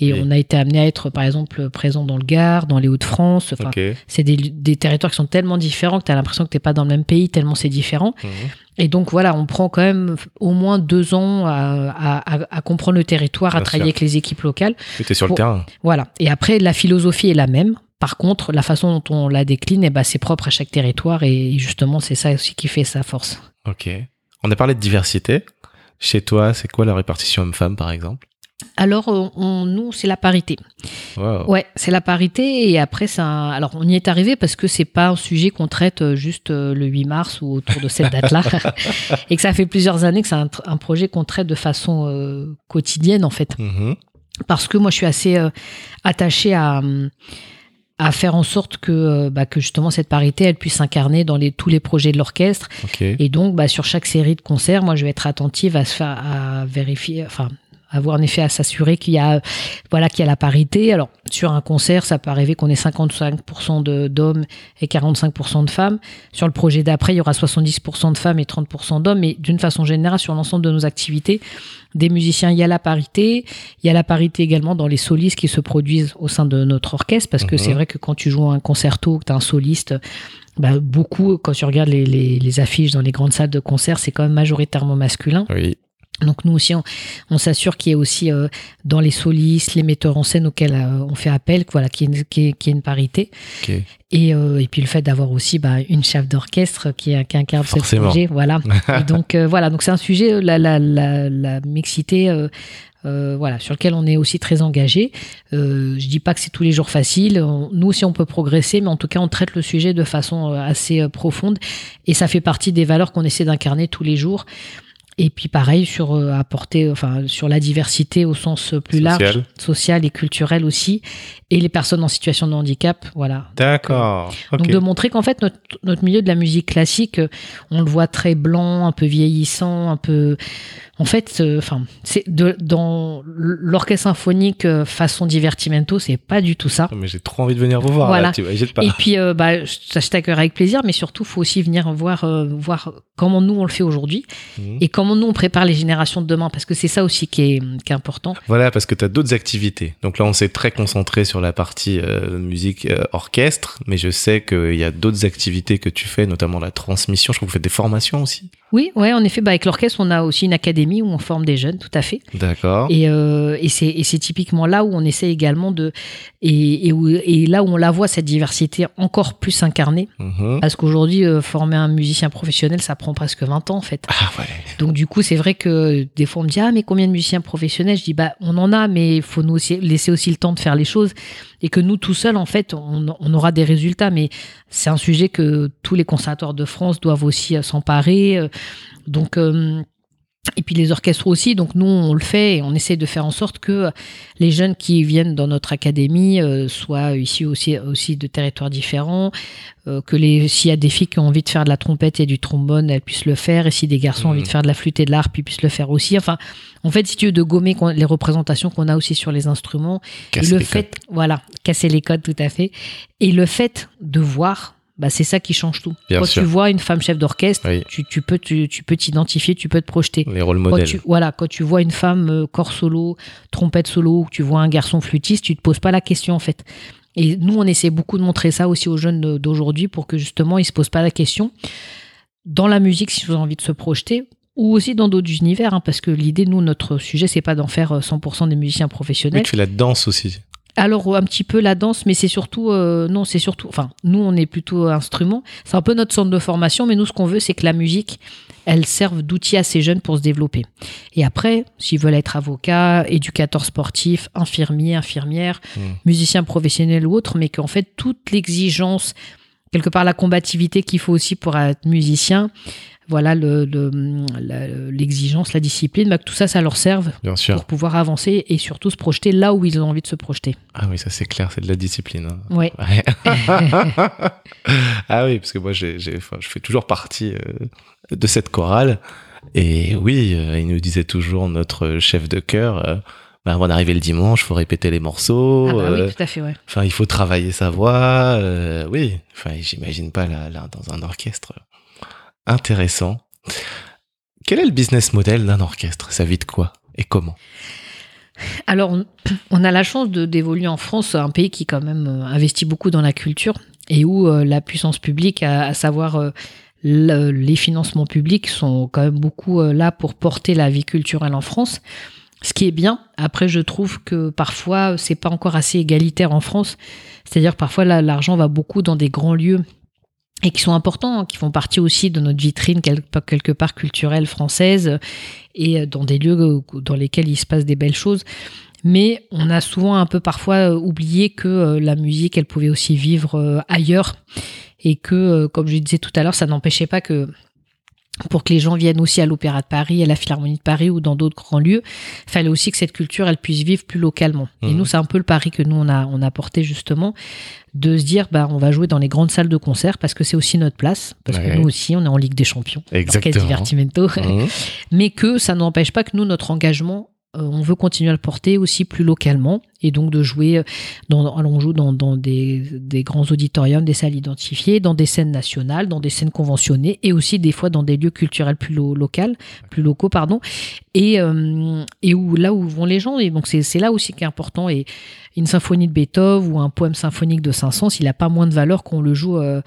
Et Oui. on a été amené à être, par exemple, présent dans le Gard, dans les Hauts-de-France. Enfin, c'est des, des territoires qui sont tellement différents que tu as l'impression que tu pas dans le même pays, tellement c'est différent. Mhm. Et donc voilà, on prend quand même au moins deux ans à, à- à- à comprendre le territoire, à travailler sûr. avec les équipes locales. Tu sur le terrain. Voilà. Et après, la philosophie est la même. Par contre, la façon dont on la décline, eh ben, c'est propre à chaque territoire. Et justement, c'est ça aussi qui fait sa force. Ok. On a parlé de diversité. Chez toi, c'est quoi la répartition homme-femme par exemple? Alors, on- on- nous, c'est la parité. Wow. Ouais, c'est la parité. Et après, ça. Alors, on y est arrivé parce que c'est pas un sujet qu'on traite euh, juste euh, le 8 mars ou autour de cette date-là. et que ça fait plusieurs années que c'est un, un projet qu'on traite de façon euh, quotidienne, en fait. Mhm. Parce que moi, je suis assez euh, attachée à. hum, à faire en sorte que, euh, bah, que justement cette parité elle puisse s'incarner dans les, tous les projets de l'orchestre et donc, bah, sur chaque série de concerts, moi, je vais être attentive à se faire, à vérifier, enfin, avoir en effet à s'assurer qu'il y a, voilà, qu'il y a la parité. Alors, sur un concert, ça peut arriver qu'on ait 55% de- d'hommes et 45% de femmes. Sur le projet d'après, il y aura 70% de femmes et 30% d'hommes. Mais d'une façon générale, sur l'ensemble de nos activités, des musiciens, il y a la parité. Il y a la parité également dans les solistes qui se produisent au sein de notre orchestre, parce que Mhm. c'est vrai que quand tu joues un concerto, que tu as un soliste, bah, beaucoup, quand tu regardes les, les- les affiches dans les grandes salles de concert, c'est quand même majoritairement masculin. Oui. Donc nous aussi, on, on s'assure qu'il y ait aussi euh, dans les solistes, les metteurs en scène auxquels euh, on fait appel, voilà, qu'il y, ait une- qu'il y ait- qu'il y ait une parité. Et, euh, et puis le fait d'avoir aussi bah, une chef d'orchestre qui, qui incarne ce projet. Voilà. Et donc voilà, donc c'est un sujet, la, la, la, la mixité. euh, voilà, sur lequel on est aussi très engagé. Euh, je dis pas que c'est tous les jours facile. On- nous aussi, on peut progresser, mais en tout cas, on traite le sujet de façon assez profonde, et ça fait partie des valeurs qu'on essaie d'incarner tous les jours. Et puis pareil sur euh, apporter, enfin sur la diversité au sens euh, plus large, Social. et culturel aussi, et les personnes en situation de handicap, voilà. D'accord. Ok. Donc de montrer qu'en fait notre, notre milieu de la musique classique, euh, on le voit très blanc, un peu vieillissant, un peu. En fait, euh, enfin, c'est de dans l'orchestre symphonique euh, façon divertimento, c'est pas du tout ça. Oh, Mais j'ai trop envie de venir vous voir. Voilà. Là, tu vois, hésite pas. Et puis, euh, bah, je je t'accueillerai avec plaisir, mais surtout, faut aussi venir voir, euh, voir comment nous on le fait aujourd'hui Mhm. et comment nous on prépare les générations de demain, parce que c'est ça aussi qui est, qui est important. Voilà, parce que tu as d'autres activités. Donc là, on s'est très concentré sur la partie euh, musique euh, orchestre, mais je sais qu'il y a d'autres activités que tu fais, notamment la transmission. Je crois que vous faites des formations aussi. Oui, ouais, en effet, bah, avec l'orchestre, on a aussi une académie où on forme des jeunes, tout à fait. D'accord. Et, euh, et c'est typiquement là où on essaie également de et, et, où- et là où on la voit cette diversité encore plus incarnée Mhm. parce qu'aujourd'hui euh, former un musicien professionnel ça prend presque 20 ans en fait. Ah ouais. Donc du coup c'est vrai que des fois on me dit ah mais combien de musiciens professionnels? Je dis bah on en a mais il faut nous aussi laisser aussi le temps de faire les choses et que nous tout seuls en fait on, on aura des résultats mais c'est un sujet que tous les conservatoires de France doivent aussi euh, s'emparer donc euh, et puis les orchestres aussi, donc nous on le fait et on essaie de faire en sorte que les jeunes qui viennent dans notre académie euh, soient issus aussi, aussi de territoires différents, euh, que les s'il y a des filles qui ont envie de faire de la trompette et du trombone, elles puissent le faire, et si des garçons ont Mhm. envie de faire de la flûte et de l'harpe, ils puissent le faire aussi. Enfin, en fait, si tu veux, de gommer les représentations qu'on a aussi sur les instruments, Casser et le les fait, codes. voilà, casser les codes tout à fait, et le fait de voir, bah, c'est ça qui change tout. Bien Quand sûr. tu vois une femme chef d'orchestre, Oui. tu, tu peux tu, tu peux t'identifier, tu peux te projeter. Les rôles Quand modèles. tu, voilà, quand tu vois une femme euh, corps solo, trompette solo, ou tu vois un garçon flûtiste, tu te poses pas la question en fait. Et nous, on essaie beaucoup de montrer ça aussi aux jeunes d'aujourd'hui pour que justement ils se posent pas la question dans la musique si ils ont envie de se projeter ou aussi dans d'autres univers, hein, parce que l'idée, nous, notre sujet, c'est pas d'en faire euh, 100% des musiciens professionnels. tu fais la danse aussi. Alors un petit peu la danse, mais c'est surtout euh, non, c'est surtout. Enfin, nous on est plutôt instrument. C'est un peu notre centre de formation, mais nous ce qu'on veut, c'est que la musique, elle serve d'outil à ces jeunes pour se développer. Et après, s'ils veulent être avocats, éducateurs sportifs, infirmiers, infirmières, Mm. musiciens professionnels ou autres, mais qu'en fait toute l'exigence, quelque part la combativité qu'il faut aussi pour être musicien. Voilà le- le- la- l'exigence, la, discipline, bah, que tout ça, ça leur serve Bien sûr. pour pouvoir avancer et surtout se projeter là où ils ont envie de se projeter. Ah oui, ça c'est clair, c'est de la discipline. hein. Ouais. ah oui, parce que moi, j'ai, j'ai- enfin, je fais toujours partie euh, de cette chorale. Et oui, euh, il nous disait toujours, notre chef de chœur, euh, bah, avant d'arriver le dimanche, faut répéter les morceaux. Ah bah euh, oui, tout à fait, ouais. Enfin, il faut travailler sa voix. euh, oui, enfin, j'imagine pas là, là dans un orchestre. Intéressant. Quel est le business model d'un orchestre? Ça vit de quoi? Et comment? Alors, on, a la chance d'évoluer en France, un pays qui quand même euh, investit beaucoup dans la culture et où euh, la puissance publique, à, savoir euh, le- les financements publics, sont quand même beaucoup là pour porter la vie culturelle en France. Ce qui est bien. Après, je trouve que parfois, c'est pas encore assez égalitaire en France. C'est-à-dire, parfois, l'argent va beaucoup dans des grands lieux et qui sont importants, hein, qui font partie aussi de notre vitrine quelque, part culturelle française et dans des lieux euh, dans lesquels il se passe des belles choses. Mais on a souvent un peu parfois euh, oublié que euh, la musique, elle pouvait aussi vivre euh, ailleurs et que, euh, comme je disais tout à l'heure, ça n'empêchait pas que pour que les gens viennent aussi à l'Opéra de Paris, à la Philharmonie de Paris ou dans d'autres grands lieux, fallait aussi que cette culture, elle puisse vivre plus localement. Et Mhm. nous, c'est un peu le pari que nous, on a, on a porté justement, de se dire, bah, on va jouer dans les grandes salles de concert parce que c'est aussi notre place, parce Ouais. que nous aussi, on est en Ligue des Champions. Exactement. Divertimento Mmh. mais que ça n'empêche pas que nous, notre engagement, on veut continuer à le porter aussi plus localement et donc de jouer, euh, dans, on joue dans, dans des, des grands auditoriums, des salles identifiées, dans des scènes nationales, dans des scènes conventionnées et aussi des fois dans des lieux culturels plus lo- locaux, plus locaux, pardon, et, euh, et où là où vont les gens. Et donc c'est c'est là aussi qui est important. Et une symphonie de Beethoven ou un poème symphonique de Saint-Saëns, il n'a pas moins de valeur qu'on le joue euh,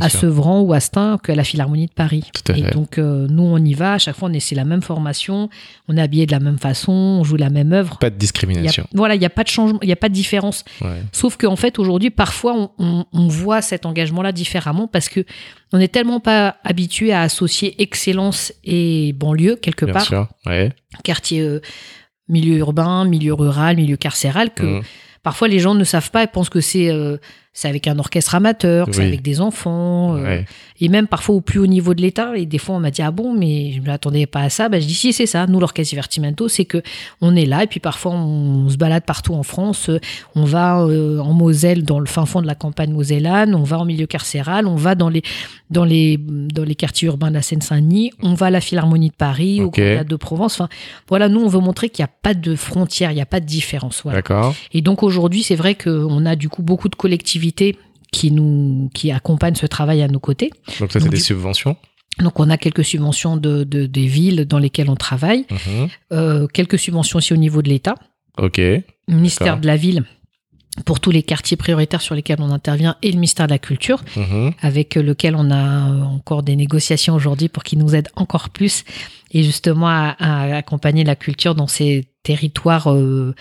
à sûr. Sevran ou à Stein qu'à la Philharmonie de Paris. Tout à Et donc, euh, nous, on y va. À chaque fois, on essaie la même formation. On est habillé de la même façon. On joue la même œuvre. Pas de Il y a- discrimination. voilà, il n'y a pas de changement, il n'y a pas de différence. Ouais. Sauf qu'en fait, aujourd'hui, parfois, on, on- on voit cet engagement-là différemment parce que on n'est tellement pas habitué à associer excellence et banlieue, quelque Bien part, sûr. Ouais. quartier, euh, milieu urbain, milieu rural, milieu carcéral, que Mmh. Parfois les gens ne savent pas et pensent que c'est euh, c'est avec un orchestre amateur, c'est avec des enfants. euh, et même parfois au plus haut niveau de l'État. Et des fois, on m'a dit ah bon, mais je ne m'attendais pas à ça. Ben, je dis si c'est ça. Nous, l'orchestre Divertimento, c'est que on est là et puis parfois on se balade partout en France. On va euh, en Moselle, dans le fin fond de la campagne mosellane. On va en milieu carcéral. On va dans les dans les dans les quartiers urbains de la Seine-Saint-Denis. On va à la Philharmonie de Paris, Ok. au Théâtre de Provence. Enfin, voilà, nous on veut montrer qu'il n'y a pas de frontières, il n'y a pas de différence. Voilà. D'accord. Et donc aujourd'hui, c'est vrai qu'on a du coup beaucoup de collectivités qui nous qui accompagnent ce travail à nos côtés. Donc ça, c'est des subventions. Donc on a quelques subventions de, de- des villes dans lesquelles on travaille, Mhm. euh, quelques subventions aussi au niveau de l'État, Ok. ministère de la ville pour tous les quartiers prioritaires sur lesquels on intervient et le ministère de la Culture, Mhm. avec lequel on a encore des négociations aujourd'hui pour qu'ils nous aident encore plus et justement à, à accompagner la culture dans ces territoires euh,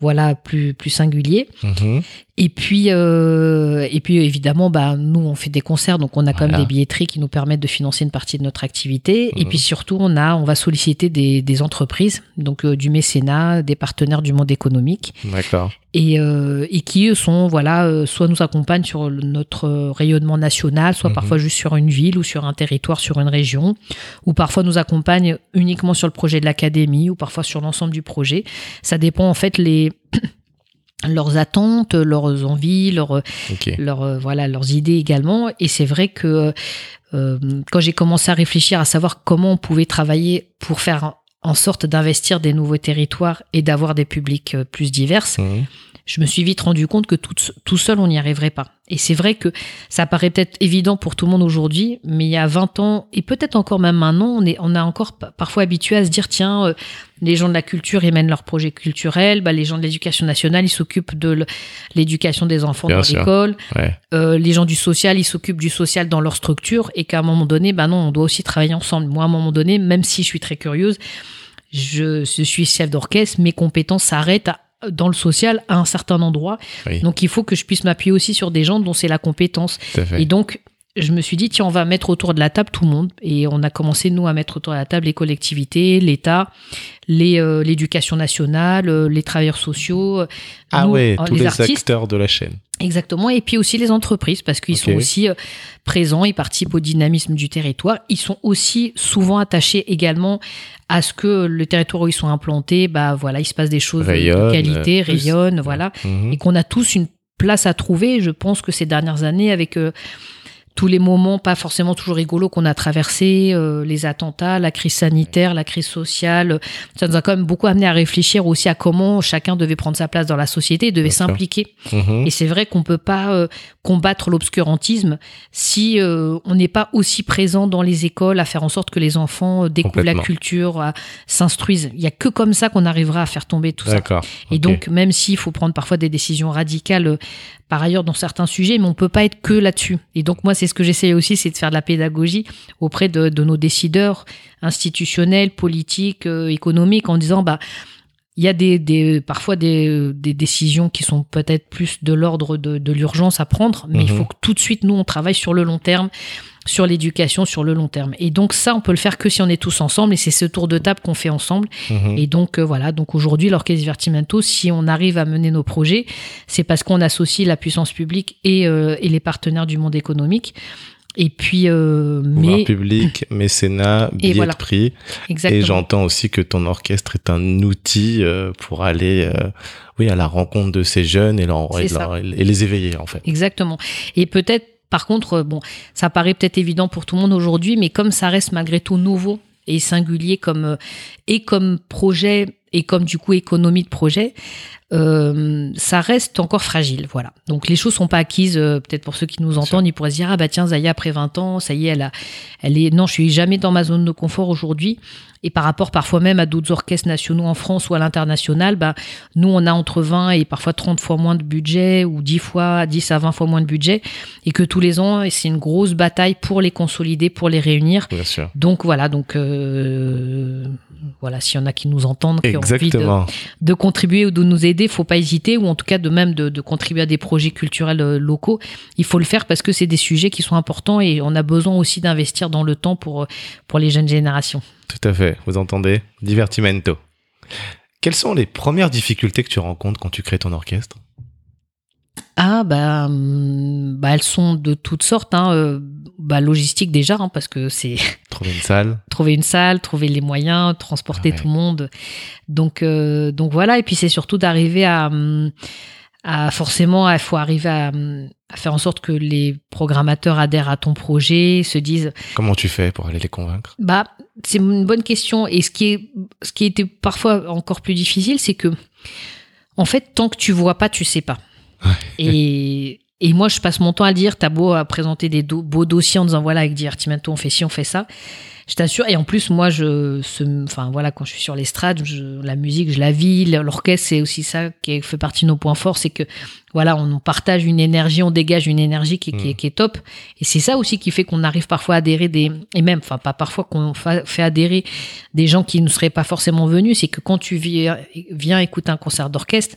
voilà plus plus singuliers. Mhm. Et puis, euh, et puis évidemment, bah, nous, on fait des concerts, donc on a quand Voilà. même des billetteries qui nous permettent de financer une partie de notre activité. Et Mhm. puis surtout, on a, on va solliciter des, des entreprises, donc euh, du mécénat, des partenaires du monde économique, D'accord. et, et qui sont, voilà, soit nous accompagnent sur notre rayonnement national, soit Mhm. parfois juste sur une ville ou sur un territoire, sur une région, ou parfois nous accompagnent uniquement sur le projet de l'académie, ou parfois sur l'ensemble du projet. Ça dépend en fait les leurs attentes, leurs envies, leurs leurs euh, voilà leurs idées également et c'est vrai que euh, quand j'ai commencé à réfléchir à savoir comment on pouvait travailler pour faire en sorte d'investir des nouveaux territoires et d'avoir des publics euh, plus divers, Mhm. je me suis vite rendu compte que tout, tout seul, on n'y arriverait pas. Et c'est vrai que ça paraît peut-être évident pour tout le monde aujourd'hui, mais il y a 20 ans, et peut-être encore même maintenant, on est, on a encore pa- parfois habitué à se dire, tiens, euh, les gens de la culture, ils mènent leurs projets culturels, bah, les gens de l'éducation nationale, ils s'occupent de l'éducation des enfants Bien dans l'école, Ouais. euh, les gens du social, ils s'occupent du social dans leur structure, et qu'à un moment donné, bah non, on doit aussi travailler ensemble. Moi, à un moment donné, même si je suis très curieuse, je, je suis chef d'orchestre, mes compétences s'arrêtent à- dans le social à un certain endroit. Oui. Donc il faut que je puisse m'appuyer aussi sur des gens dont c'est la compétence. Et donc je me suis dit, tiens, on va mettre autour de la table tout le monde. Et on a commencé, nous, à mettre autour de la table les collectivités, l'État, euh, l'éducation nationale, euh, les travailleurs sociaux, Ah nous, ouais, euh, tous les, acteurs de la chaîne. Exactement, et puis aussi les entreprises, parce qu'ils sont aussi euh, présents, ils participent au dynamisme du territoire. Ils sont aussi souvent attachés également à ce que le territoire où ils sont implantés, bah voilà, il se passe des choses Rayonne, de qualité, euh, plus. rayonnent, voilà, Mhm. et qu'on a tous une place à trouver. Je pense que ces dernières années, avec euh, tous les moments pas forcément toujours rigolos qu'on a traversés, euh, les attentats, la crise sanitaire, la crise sociale, ça nous a quand même beaucoup amené à réfléchir aussi à comment chacun devait prendre sa place dans la société, devait s'impliquer. Mhm. Et c'est vrai qu'on peut pas euh, combattre l'obscurantisme si euh, on n'est pas aussi présent dans les écoles à faire en sorte que les enfants euh, découvrent la culture, s'instruisent. Il y a que comme ça qu'on arrivera à faire tomber tout ça. Et donc, même s'il faut prendre parfois des décisions radicales euh, par ailleurs dans certains sujets, mais on peut pas être que là-dessus. Et donc, moi, c'est ce que j'essaye aussi, c'est de faire de la pédagogie auprès de, de nos décideurs institutionnels, politiques, euh, économiques, en disant, bah, il y a des, des parfois des, des décisions qui sont peut-être plus de l'ordre de, de l'urgence à prendre, mais il Mhm. faut que tout de suite, nous, on travaille sur le long terme, sur l'éducation, sur le long terme. Et donc, ça, on peut le faire que si on est tous ensemble, et c'est ce tour de table qu'on fait ensemble. Mhm. Et donc euh, voilà, donc aujourd'hui l'orchestre Divertimento, si on arrive à mener nos projets, c'est parce qu'on associe la puissance publique et, euh, et les partenaires du monde économique. Et puis, euh, mais public, mécénat, Et billet voilà. de prix. exactement. Et j'entends aussi que ton orchestre est un outil euh, pour aller euh, oui, à la rencontre de ces jeunes et, leur, et, C'est ça. leur- et les éveiller, en fait. Exactement. Et peut-être, par contre, euh, bon, ça paraît peut-être évident pour tout le monde aujourd'hui, mais comme ça reste malgré tout nouveau et singulier comme euh, et comme projet et comme du coup économie de projet, euh, ça reste encore fragile. Voilà. Donc les choses sont pas acquises. euh, peut-être pour ceux qui nous entendent, ils pourraient se dire ah bah tiens Zaya après 20 ans, ça y est, elle a, elle est non, je suis jamais dans ma zone de confort aujourd'hui. Et par rapport parfois même à d'autres orchestres nationaux en France ou à l'international, bah, nous, on a entre 20 et parfois 30 fois moins de budget ou 10 fois, 10 à 20 fois moins de budget et que tous les ans, c'est une grosse bataille pour les consolider, pour les réunir. Bien sûr. Donc voilà, donc euh, voilà, s'il y en a qui nous entendent, qui ont envie de contribuer ou de nous aider, faut pas hésiter, ou en tout cas de même de, contribuer à des projets culturels euh, locaux. Il faut le faire parce que c'est des sujets qui sont importants et on a besoin aussi d'investir dans le temps pour, pour les jeunes générations. Tout à fait. Vous entendez? Divertimento. Quelles sont les premières difficultés que tu rencontres quand tu crées ton orchestre? Ah bah, hum, bah elles sont de toutes sortes. Hein. euh, bah, logistique déjà, hein, parce que c'est Trouver une salle trouver une salle, trouver les moyens, transporter Ah ouais. tout le monde. Donc, euh, donc voilà. Et puis c'est surtout d'arriver à, hum, à forcément, il faut arriver à, hum, à faire en sorte que les programmateurs adhèrent à ton projet, se disent Comment tu fais pour aller les convaincre? Bah, c'est une bonne question. Et ce qui est, ce qui était parfois encore plus difficile, c'est que, en fait, tant que tu vois pas, tu sais pas. Ouais. Et, Et moi, je passe mon temps à dire, t'as beau à présenter des beaux dossiers en disant, voilà, avec Divertimento, on fait ci, on fait ça. Je t'assure. Et en plus, moi, je, enfin, voilà, quand je suis sur l'estrade, la musique, je la vis. L'orchestre, c'est aussi ça qui fait partie de nos points forts. C'est que, voilà, on partage une énergie, on dégage une énergie qui, qui, est mm. top. Et c'est ça aussi qui fait qu'on arrive parfois à adhérer des, et même, enfin, pas parfois qu'on fait adhérer des gens qui ne seraient pas forcément venus. C'est que quand tu viens, viens écouter un concert d'orchestre,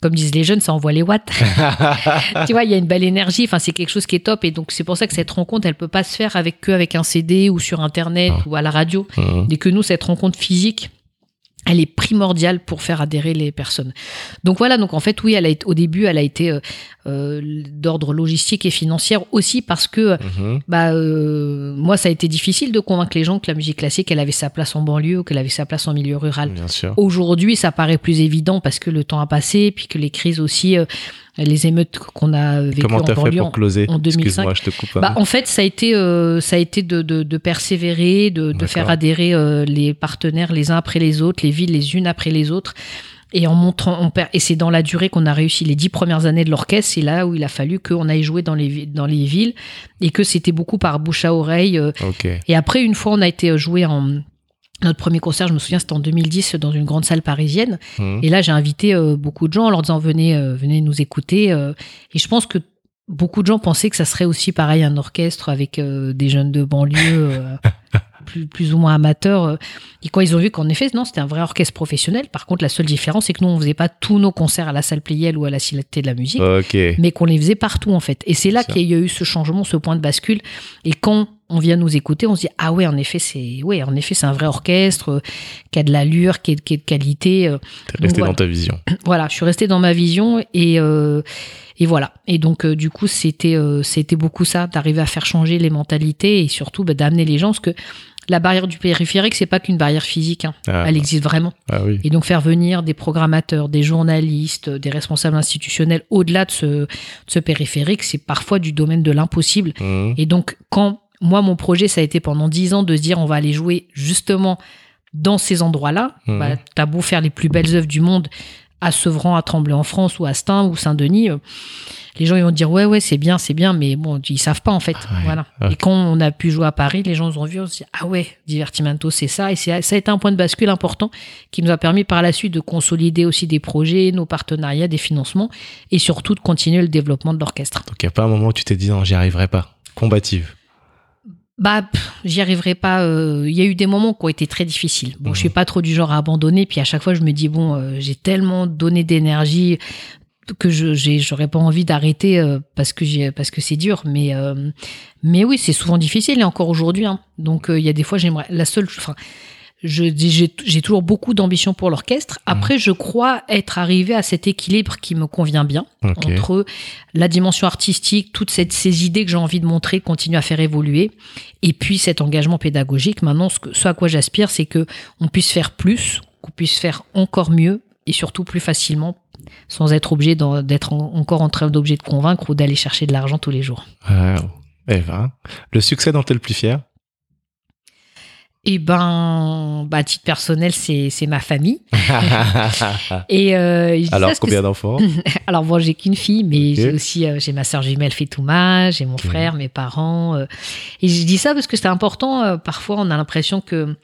comme disent les jeunes, ça envoie les watts. tu vois, il y a une belle énergie. Enfin, c'est quelque chose qui est top. Et donc, c'est pour ça que cette rencontre, elle peut pas se faire avec que avec un CD ou sur Internet ou à la radio. Mmh. Et que nous, cette rencontre physique, elle est primordiale pour faire adhérer les personnes. Donc voilà, donc en fait, oui, elle a été, au début, elle a été euh, euh, d'ordre logistique et financière aussi parce que mhm. bah, euh, moi, ça a été difficile de convaincre les gens que la musique classique, elle avait sa place en banlieue ou qu'elle avait sa place en milieu rural. Aujourd'hui, ça paraît plus évident parce que le temps a passé puis que les crises aussi les émeutes qu'on a vécues Comment t'as fait pour closer en 2005. je te coupe. Bah, en fait, ça a été, euh, ça a été de, de, de persévérer, de, de faire adhérer euh, les partenaires les uns après les autres, les villes les unes après les autres. Et en montrant, on perd, et c'est dans la durée qu'on a réussi les dix premières années de l'orchestre. C'est là où il a fallu qu'on aille jouer dans les dans les villes et que c'était beaucoup par bouche à oreille. Euh. Et après, une fois, on a été joué en notre premier concert, je me souviens, c'était en 2010 dans une grande salle parisienne. Mmh. Et là, j'ai invité euh, beaucoup de gens en leur disant venez, euh, venez nous écouter. Euh. et je pense que beaucoup de gens pensaient que ça serait aussi pareil un orchestre avec des jeunes de banlieue plus, plus ou moins amateurs. et quand ils ont vu qu'en effet, non, c'était un vrai orchestre professionnel. Par contre, la seule différence, c'est que nous, on faisait pas tous nos concerts à la salle Playel ou à la Cité de la musique, mais qu'on les faisait partout en fait. Et c'est là qu'il y a eu ce changement, ce point de bascule. Et quand on vient nous écouter, on se dit ah ouais en effet c'est ouais en effet c'est un vrai orchestre euh, qui a de l'allure, qui est, qui est de qualité. Euh. T'es resté dans ta vision. Voilà, je suis resté dans ma vision et euh, et voilà. Et donc du coup c'était c'était beaucoup ça d'arriver à faire changer les mentalités et surtout bah, d'amener les gens parce que la barrière du périphérique, c'est pas qu'une barrière physique, hein. ah. elle existe vraiment. Ah et donc faire venir des programmateurs, des journalistes, des responsables institutionnels au-delà de ce, de ce périphérique, c'est parfois du domaine de l'impossible. Mmh. Et donc quand moi, mon projet, ça a été pendant dix ans de se dire on va aller jouer justement dans ces endroits-là. Mmh. Bah, T'as beau faire les plus belles œuvres du monde à Sevran, à Tremblay en France, ou à Stein, ou Saint-Denis. Euh, les gens ils vont dire ouais ouais c'est bien c'est bien mais bon ils savent pas en fait. Ah voilà. Et quand on a pu jouer à Paris les gens ont vu on se dit ah ouais Divertimento c'est ça. Et ça a été un point de bascule important qui nous a permis par la suite de consolider aussi des projets nos partenariats des financements et surtout de continuer le développement de l'orchestre. Donc il n'y a pas un moment où tu t'es dit non j'y arriverai pas. Combative bah, j'y arriverai pas. Euh, il y a eu des moments qui ont été très difficiles. Bon, je suis pas trop du genre à abandonner. Puis à chaque fois, je me dis bon, euh, j'ai tellement donné d'énergie que je j'aurais pas envie d'arrêter euh, parce que j'ai parce que c'est dur. Mais mais oui, c'est souvent difficile et encore aujourd'hui. Hein. Donc il y a des fois, j'aimerais. La seule, j'ai toujours beaucoup d'ambition pour l'orchestre. Mmh. Après, je crois être arrivé à cet équilibre qui me convient bien entre la dimension artistique, toutes cette, ces idées que j'ai envie de montrer, continuer à faire évoluer, et puis cet engagement pédagogique. Maintenant, ce, ce à quoi j'aspire, c'est que on puisse faire plus, qu'on puisse faire encore mieux, et surtout plus facilement, sans être obligé d'être encore en train d'objet de convaincre ou d'aller chercher de l'argent tous les jours. Eh ben, le succès dont tu es le plus fier eh ben, bah, à titre personnel, c'est, ma famille. et euh, Alors, combien d'enfants? Alors, bon, j'ai qu'une fille, mais j'ai aussi euh, j'ai ma sœur jumelle Fetouma, j'ai mon frère, mes parents. Euh. et je dis ça parce que c'est important. parfois, on a l'impression que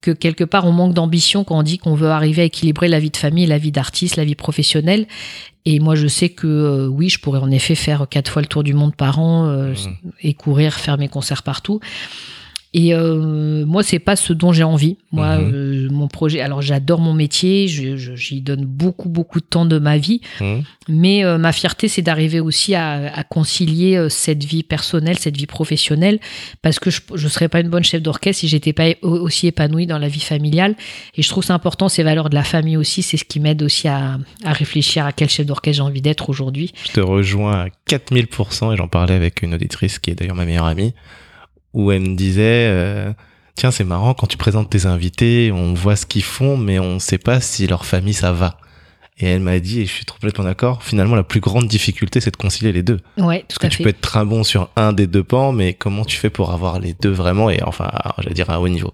que quelque part on manque d'ambition quand on dit qu'on veut arriver à équilibrer la vie de famille, la vie d'artiste, la vie professionnelle. Et moi, je sais que oui, je pourrais en effet faire quatre fois le tour du monde par an mmh. et courir, faire mes concerts partout. Et euh, moi, c'est pas ce dont j'ai envie. Moi, mhm. euh, mon projet. Alors, j'adore mon métier. J'y je, donne beaucoup, beaucoup de temps de ma vie. Mhm. Mais euh, ma fierté, c'est d'arriver aussi à, à concilier euh, cette vie personnelle, cette vie professionnelle, parce que je ne serais pas une bonne chef d'orchestre si j'étais pas aussi épanouie dans la vie familiale. Et je trouve c'est important ces valeurs de la famille aussi. C'est ce qui m'aide aussi à, à réfléchir à quel chef d'orchestre j'ai envie d'être aujourd'hui. Je te rejoins à 4000% et j'en parlais avec une auditrice qui est d'ailleurs ma meilleure amie où elle me disait euh, tiens c'est marrant quand tu présentes tes invités on voit ce qu'ils font mais on ne sait pas si leur famille ça va. Et elle m'a dit et je suis complètement d'accord finalement la plus grande difficulté c'est de concilier les deux. Ouais tout Parce à que tu peux être très bon sur un des deux pans mais comment tu fais pour avoir les deux vraiment et enfin j'allais dire à un haut niveau?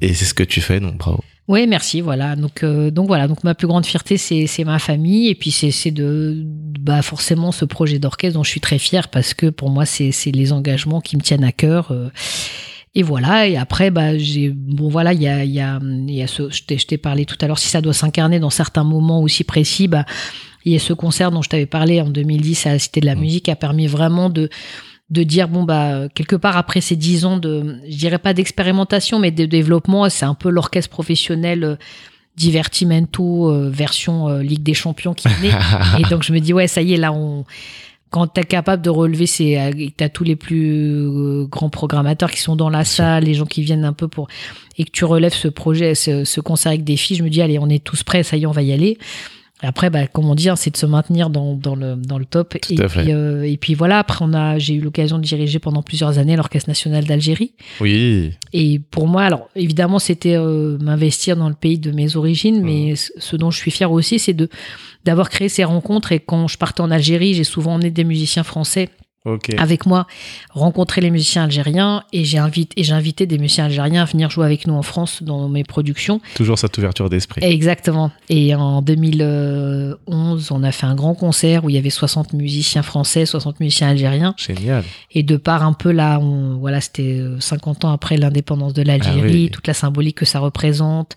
Et c'est ce que tu fais donc bravo Oui, merci. Voilà. Donc, euh, donc voilà. Donc ma plus grande fierté, c'est ma famille et puis c'est de bah forcément ce projet d'orchestre dont je suis très fière parce que pour moi c'est les engagements qui me tiennent à cœur. euh, et voilà. Et après, bah j'ai bon voilà, il y a il y a il y a ce je t'ai parlé tout à l'heure si ça doit s'incarner dans certains moments aussi précis, bah il y a ce concert dont je t'avais parlé en 2010 à la Cité de la Mm. Musique qui a permis vraiment de de dire bon bah quelque part après ces dix ans de je dirais pas d'expérimentation mais de développement c'est un peu l'orchestre professionnel euh, divertimento euh, version euh, Ligue des Champions qui né et donc je me dis ouais ça y est là on quand t'es capable de relever c'est t'as tous les plus grands programmateurs qui sont dans la salle les gens qui viennent un peu pour et que tu relèves ce projet ce, ce concert avec des filles je me dis allez on est tous prêts ça y est on va y aller après, bah, comment dire, c'est de se maintenir dans, dans, le, dans le top. Tout et, à fait. puis, euh, et puis voilà, après, on a, j'ai eu l'occasion de diriger pendant plusieurs années l'Orchestre national d'Algérie. Oui, Et pour moi, alors évidemment, c'était euh, m'investir dans le pays de mes origines, mais ce- ce dont je suis fière aussi, c'est de d'avoir créé ces rencontres. Et quand je partais en Algérie, j'ai souvent emmené des musiciens français avec moi, rencontrer les musiciens algériens, et j'ai invité, et j'ai invité des musiciens algériens à venir jouer avec nous en France dans mes productions. Toujours cette ouverture d'esprit. Exactement. Et en 2011, on a fait un grand concert où il y avait 60 musiciens français, 60 musiciens algériens. Génial. Et de par un peu là, on, voilà, c'était euh, 50 ans après l'indépendance de l'Algérie, Ah oui. toute la symbolique que ça représente,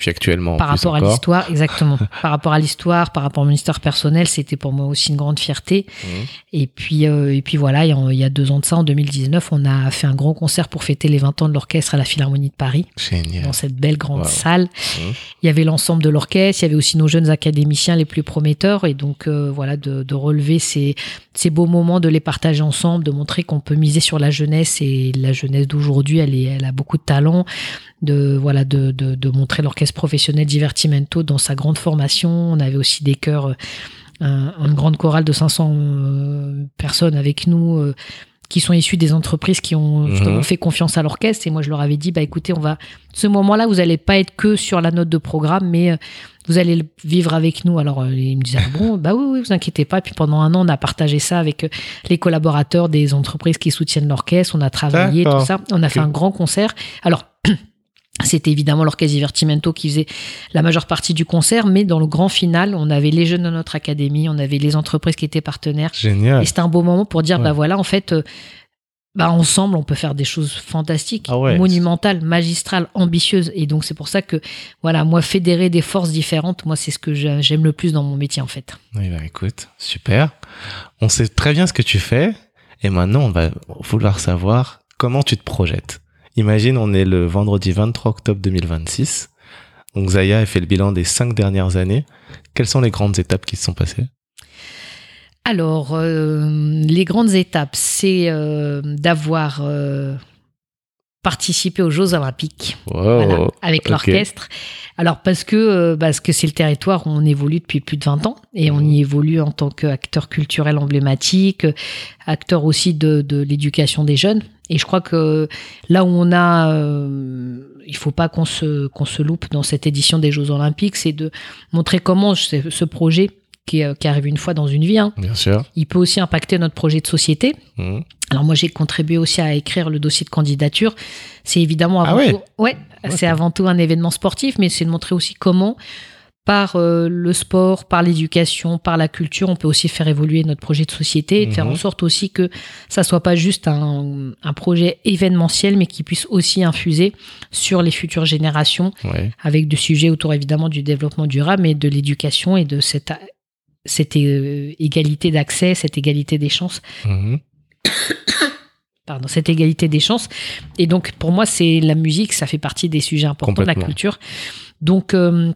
Puis actuellement, en par rapport à l'histoire, exactement. par rapport à l'histoire, par rapport à mon histoire personnelle, c'était pour moi aussi une grande fierté. Mhm. Et puis, euh, et puis voilà, il y a- deux ans de ça, en 2019, on a fait un grand concert pour fêter les 20 ans de l'orchestre à la Philharmonie de Paris, Génial. dans cette belle grande Wow. salle. Mhm. Il y avait l'ensemble de l'orchestre, il y avait aussi nos jeunes académiciens les plus prometteurs, et donc euh, voilà, de, de relever ces, ces beaux moments, de les partager ensemble, de montrer qu'on peut miser sur la jeunesse, et la jeunesse d'aujourd'hui, elle, est, elle a beaucoup de talent, de voilà, de, de, de montrer l'orchestre professionnel Divertimento dans sa grande formation. On avait aussi des chœurs, un- une grande chorale de 500 euh, personnes avec nous. euh, qui sont issus des entreprises qui ont Mhm. fait confiance à l'orchestre. Et moi je leur avais dit bah écoutez on va ce moment-là vous allez pas être que sur la note de programme mais euh, vous allez le vivre avec nous. Alors ils me disaient ah bon? Bah oui oui vous inquiétez pas. Puis pendant un an on a partagé ça avec les collaborateurs des entreprises qui soutiennent l'orchestre. On a travaillé tout ça. On a fait un grand concert. Alors c'était évidemment l'orchestre Divertimento qui faisait la majeure partie du concert, mais dans le grand final, on avait les jeunes de notre académie, on avait les entreprises qui étaient partenaires, Génial. et c'était un beau moment pour dire, Ouais. bah voilà, en fait, euh, bah ensemble, on peut faire des choses fantastiques, Ah ouais. monumentales, magistrales, ambitieuses. Et donc, c'est pour ça que, voilà, moi, fédérer des forces différentes, moi, c'est ce que j'a- j'aime le plus dans mon métier, en fait. Eh ben, écoute, super. On sait très bien ce que tu fais. Et maintenant, on va vouloir savoir comment tu te projettes. Imagine, on est le vendredi 23 octobre 2026. Donc, Zaya a fait le bilan des cinq dernières années. Quelles sont les grandes étapes qui se sont passées? Alors, euh, les grandes étapes, c'est euh, d'avoir euh, participé aux Jeux Olympiques. Wow. Voilà, avec l'orchestre. Alors parce que parce que c'est le territoire où on évolue depuis plus de 20 ans et on y évolue en tant qu'acteur culturel emblématique, acteur aussi de, de l'éducation des jeunes. Et je crois que là où on a, euh, il faut pas qu'on se qu'on se loupe dans cette édition des Jeux Olympiques, c'est de montrer comment ce, projet qui, est- qui arrive une fois dans une vie, hein, Bien sûr. il peut aussi impacter notre projet de société. Mhm. Alors moi j'ai contribué aussi à écrire le dossier de candidature. C'est évidemment avant Ah ouais tout, ouais, c'est avant tout un événement sportif, mais c'est de montrer aussi comment par euh, le sport, par l'éducation, par la culture, on peut aussi faire évoluer notre projet de société et de faire Mhm. en sorte aussi que ça soit pas juste un, un projet événementiel, mais qui puisse aussi infuser sur les futures générations Ouais. avec des sujets autour évidemment du développement durable, mais de l'éducation et de cette cette euh, égalité d'accès, cette égalité des chances Mhm. pardon, cette égalité des chances. Et donc, pour moi, c'est la musique, ça fait partie des sujets importants de la culture. Donc, euh,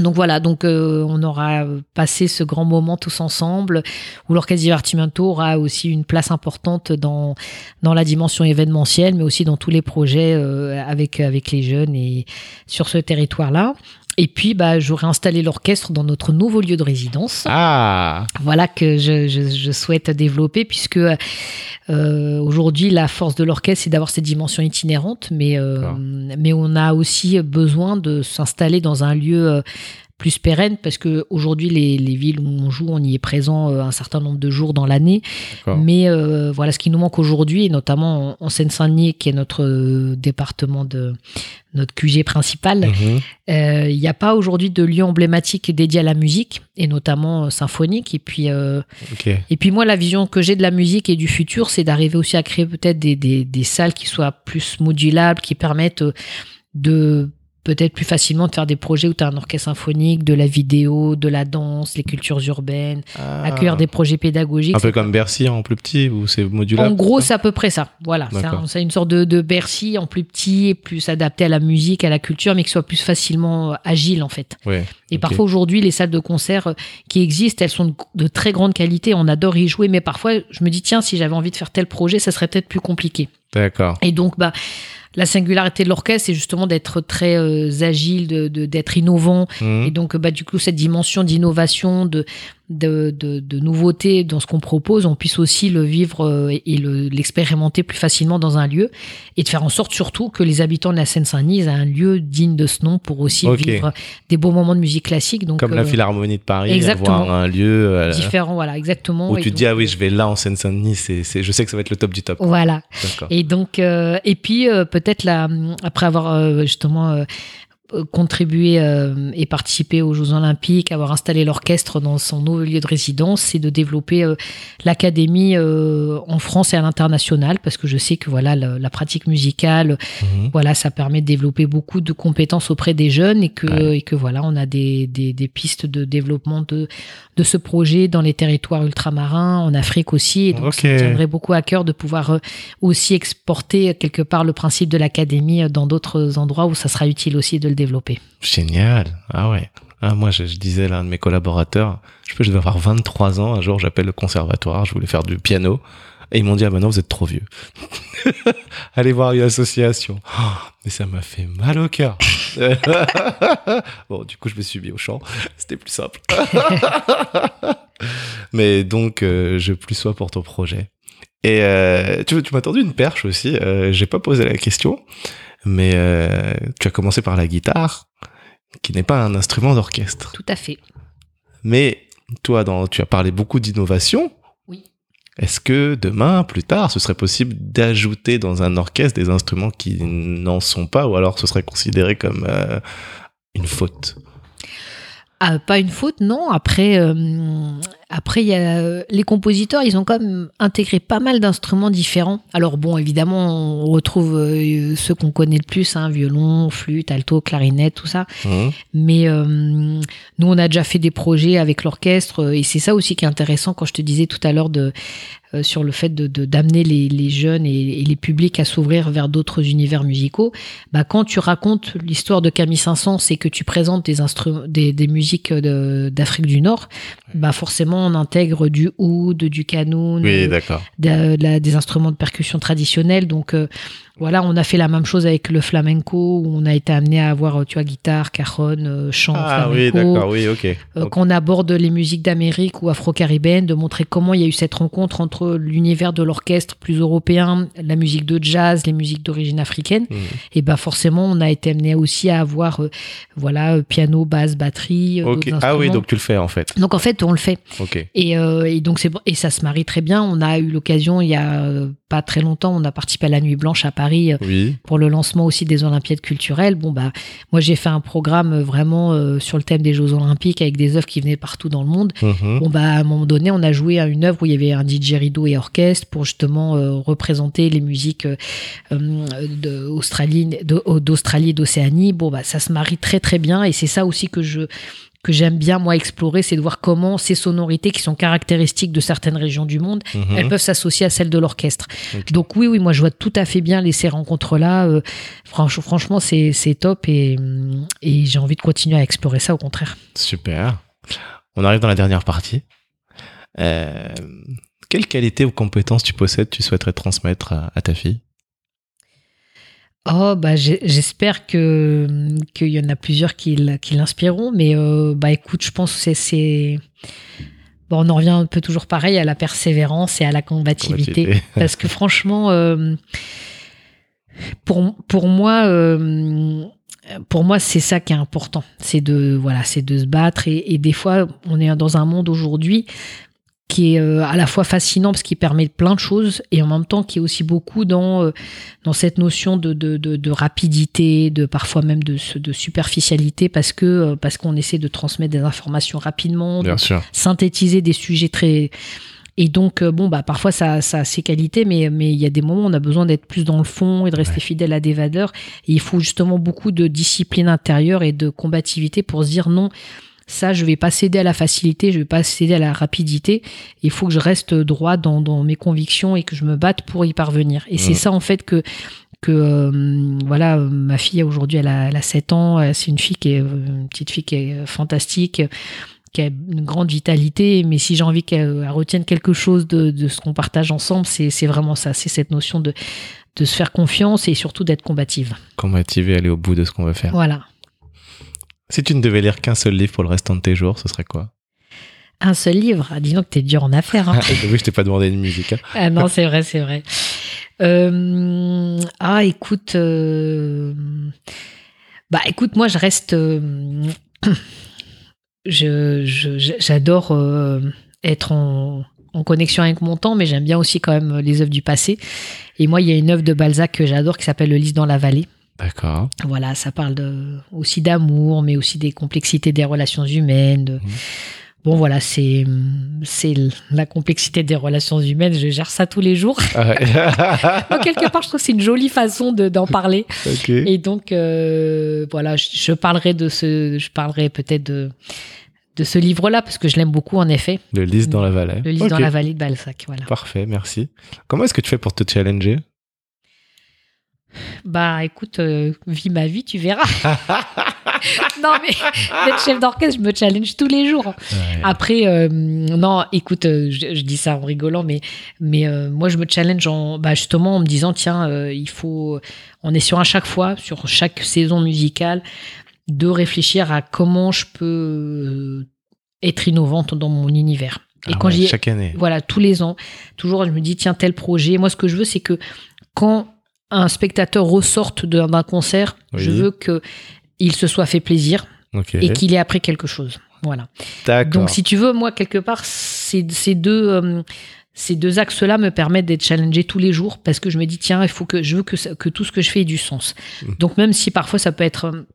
donc voilà, donc euh, on aura passé ce grand moment tous ensemble, où l'orchestre Divertimento aura aussi une place importante dans dans la dimension événementielle, mais aussi dans tous les projets euh, avec avec les jeunes et sur ce territoire-là. Et puis, bah, j'aurai installé l'orchestre dans notre nouveau lieu de résidence. Ah. Voilà que je, je, je souhaite développer puisque euh, aujourd'hui la force de l'orchestre c'est d'avoir cette dimension itinérante mais euh, mais on a aussi besoin de s'installer dans un lieu euh, plus pérenne parce que aujourd'hui les, les villes où on joue, on y est présent euh, un certain nombre de jours dans l'année. Mais euh, voilà, ce qui nous manque aujourd'hui, et notamment en, en Seine-Saint-Denis, qui est notre euh, département de notre QG principal, Mhm. il n'y a pas aujourd'hui de lieu emblématique dédié à la musique et notamment symphonique. Et puis euh, et puis moi, la vision que j'ai de la musique et du futur, c'est d'arriver aussi à créer peut-être des, des, des salles qui soient plus modulables, qui permettent de peut-être plus facilement de faire des projets où tu as un orchestre symphonique, de la vidéo, de la danse, les cultures urbaines, Ah. accueillir des projets pédagogiques. Un peu comme Bercy en plus petit, ou c'est modulable En gros, c'est à peu près ça. Voilà, c'est une sorte de, de Bercy en plus petit et plus adapté à la musique, à la culture, mais qui soit plus facilement euh, agile en fait. Ouais. Et parfois aujourd'hui, les salles de concert euh, qui existent, elles sont de, de très grande qualité. On adore y jouer, mais parfois, je me dis tiens, si j'avais envie de faire tel projet, ça serait peut-être plus compliqué. D'accord. Et donc, bah, la singularité de l'orchestre, c'est justement d'être très euh, agile, de de- d'être innovant. Mhm. Et donc, bah, du coup, cette dimension d'innovation, de, de, de, de nouveauté dans ce qu'on propose, on puisse aussi le vivre euh, et et le- l'expérimenter plus facilement dans un lieu. Et de faire en sorte surtout que les habitants de la Seine-Saint-Denis aient un lieu digne de ce nom pour aussi vivre des beaux moments de musique classique. Donc, Comme la euh, Philharmonie de Paris, exactement. avoir un lieu euh, différents, voilà, exactement. où Et tu te dis, ah oui, je vais là en Seine-Saint-Denis, c'est, je sais que ça va être le top du top. Voilà. Et donc, euh, et puis euh, peut-être là, après avoir euh, justement euh, euh, contribué euh, et participé aux Jeux Olympiques, avoir installé l'orchestre dans son nouveau lieu de résidence, c'est de développer euh, l'académie euh, en France et à l'international, parce que je sais que voilà la, la pratique musicale, Mhm. voilà, ça permet de développer beaucoup de compétences auprès des jeunes et que Ouais. et que voilà, on a des, des, des pistes de développement de de ce projet dans les territoires ultramarins, en Afrique aussi. Et donc, ça me tiendrait beaucoup à cœur de pouvoir euh, aussi exporter quelque part le principe de l'académie euh, dans d'autres endroits où ça sera utile aussi de le développer. Génial. Ah ouais. Ah, moi, je, disais là, un de mes collaborateurs, je peux, je devais avoir 23 ans. Un jour, j'appelle le conservatoire, je voulais faire du piano. Et ils m'ont dit, ah, maintenant, vous êtes trop vieux. Allez voir une association. Oh, mais ça m'a fait mal au cœur. bon, du coup, je me suis mis au chant. C'était plus simple. mais donc, euh, je plus sois pour ton projet. Et euh, tu, tu m'as tendu une perche aussi. Euh, J'ai pas posé la question, mais euh, tu as commencé par la guitare, qui n'est pas un instrument d'orchestre. Tout à fait. Mais toi, dans, tu as parlé beaucoup d'innovation. Oui. Est-ce que demain, plus tard, ce serait possible d'ajouter dans un orchestre des instruments qui n'en sont pas, ou alors ce serait considéré comme euh, une faute? Ah, pas une faute, non. Après, euh, après, il y a les compositeurs, ils ont quand même intégré pas mal d'instruments différents. Alors bon, évidemment, on retrouve euh, ceux qu'on connaît le plus, hein, violon, flûte, alto, clarinette, tout ça. Mhm. Mais euh, nous, on a déjà fait des projets avec l'orchestre, euh, et c'est ça aussi qui est intéressant quand je te disais tout à l'heure de euh, sur le fait de d'amener les, les jeunes et, et les publics à s'ouvrir vers d'autres univers musicaux. Bah, quand tu racontes l'histoire de Camille Saint-Saëns et que tu présentes des instruments, des, des musiques de- d'Afrique du Nord, bah forcément on intègre du oud, du Oui, euh, d'accord. de- de la- des instruments de percussion traditionnels. Donc euh, voilà, on a fait la même chose avec le flamenco, où on a été amené à avoir, tu vois, guitare, cajon, euh, chant, Ah oui, flamenco. d'accord, oui, ok. Euh, Ok. Quand on aborde les musiques d'Amérique ou afro-caribéennes, de montrer comment il y a eu cette rencontre entre l'univers de l'orchestre plus européen, la musique de jazz, les musiques d'origine africaine. Mhm. Et ben forcément, on a été amené aussi à avoir, euh, voilà, piano, basse, batterie. Ok. d'autres Ah oui, donc tu le fais en fait. Donc en fait, on le fait. Ok. Et, euh, et donc c'est et ça se marie très bien. On a eu l'occasion il y a euh, pas très longtemps, on a participé à la Nuit Blanche à Paris euh, Oui. pour le lancement aussi des Olympiades culturelles. Bon bah moi j'ai fait un programme euh, vraiment euh, sur le thème des Jeux Olympiques avec des œuvres qui venaient partout dans le monde. Mhm. Bon bah à un moment donné, on a joué à une œuvre où il y avait un DJ rideau et orchestre pour justement euh, représenter les musiques d'Australie, et d'Océanie. Bon bah ça se marie très très bien et c'est ça aussi que je que j'aime bien moi explorer, c'est de voir comment ces sonorités qui sont caractéristiques de certaines régions du monde, Mhm. elles peuvent s'associer à celles de l'orchestre. Donc oui, oui, moi je vois tout à fait bien les ces rencontres-là. Euh, franch- franchement, c'est c'est top et, hum, et j'ai envie de continuer à explorer ça au contraire. Super. On arrive dans la dernière partie. Euh, quelles qualités ou compétences tu possèdes, tu souhaiterais transmettre à, à ta fille? Oh bah j'espère que qu'il y en a plusieurs qui, l'inspireront, mais euh, bah écoute, je pense que c'est c'est bon, on en revient un peu toujours pareil à la persévérance et à la combativité. Combativité. Parce que franchement, euh, pour, pour moi, euh, pour moi, c'est ça qui est important. C'est de, voilà, c'est de se battre. Et, et, des fois, on est dans un monde aujourd'hui qui est euh, à la fois fascinant parce qu'il permet plein de choses et en même temps qui est aussi beaucoup dans euh, dans cette notion de, de, de, de, rapidité, de parfois même de, de superficialité parce que euh, parce qu'on essaie de transmettre des informations rapidement, Bien sûr. synthétiser des sujets très et donc bon bah parfois ça, ça a ses qualités mais mais il y a des moments où on a besoin d'être plus dans le fond et de rester Ouais. fidèle à des valeurs et il faut justement beaucoup de discipline intérieure et de combativité pour se dire non ça, je vais pas céder à la facilité, je vais pas céder à la rapidité. Il faut que je reste droit dans, dans mes convictions et que je me batte pour y parvenir. Et c'est ça, en fait, que, que euh, voilà, euh, ma fille aujourd'hui, elle a, elle a 7 ans. euh, C'est une fille qui est, euh, une petite fille qui est fantastique, qui a une grande vitalité. Mais si j'ai envie qu'elle elle retienne quelque chose de, de ce qu'on partage ensemble, c'est c'est vraiment ça. C'est cette notion de, de se faire confiance et surtout d'être combative. Combative et aller au bout de ce qu'on veut faire. Voilà. Si tu ne devais lire qu'un seul livre pour le restant de tes jours, ce serait quoi Un seul livre. Ah, dis donc, t'es dur en affaires. Hein. Ah, Oui, je t'ai pas demandé une musique. hein. Ah non, c'est vrai, c'est vrai. Euh, ah, écoute, euh, bah écoute, moi je reste, euh, je, je- je- j'adore être en, en connexion avec mon temps, mais j'aime bien aussi quand même les œuvres du passé. Et moi, il y a une œuvre de Balzac que j'adore qui s'appelle Le lys dans la vallée. D'accord. Voilà, ça parle de, aussi d'amour, mais aussi des complexités des relations humaines. de- Mhm. Bon, voilà, c'est c'est la complexité des relations humaines. Je gère ça tous les jours. Ah ouais. Donc, quelque part, je trouve que c'est une jolie façon de- d'en parler. Et donc, euh, voilà, je, je parlerai de ce, je parlerai peut-être de, de ce livre-là parce que je l'aime beaucoup, en effet. Le lys dans la vallée. Le lys dans la vallée de Balzac. Voilà. Parfait, merci. Comment est-ce que tu fais pour te challenger? Bah, écoute, euh, vis ma vie, tu verras. non, mais d'être chef d'orchestre, je me challenge tous les jours. Ouais. Après, euh, non, écoute, euh, je, je dis ça en rigolant, mais, mais euh, moi, je me challenge en, bah, justement en me disant, tiens, il faut, on est sur à chaque fois, sur chaque saison musicale, de réfléchir à comment je peux être innovante dans mon univers. Et Ah quand ouais, j'y chaque année. voilà, tous les ans, toujours, je me dis, tiens, tel projet. Moi, ce que je veux, c'est que quand un spectateur ressorte d'un concert, je veux que il se soit fait plaisir et qu'il ait appris quelque chose. Voilà. Donc, si tu veux, moi, quelque part, ces, ces deux, euh, ces deux axes-là me permettent d'être challengé tous les jours parce que je me dis, tiens, il faut que je veux que, ça- que tout ce que je fais ait du sens. Mm. Donc, même si parfois ça peut être.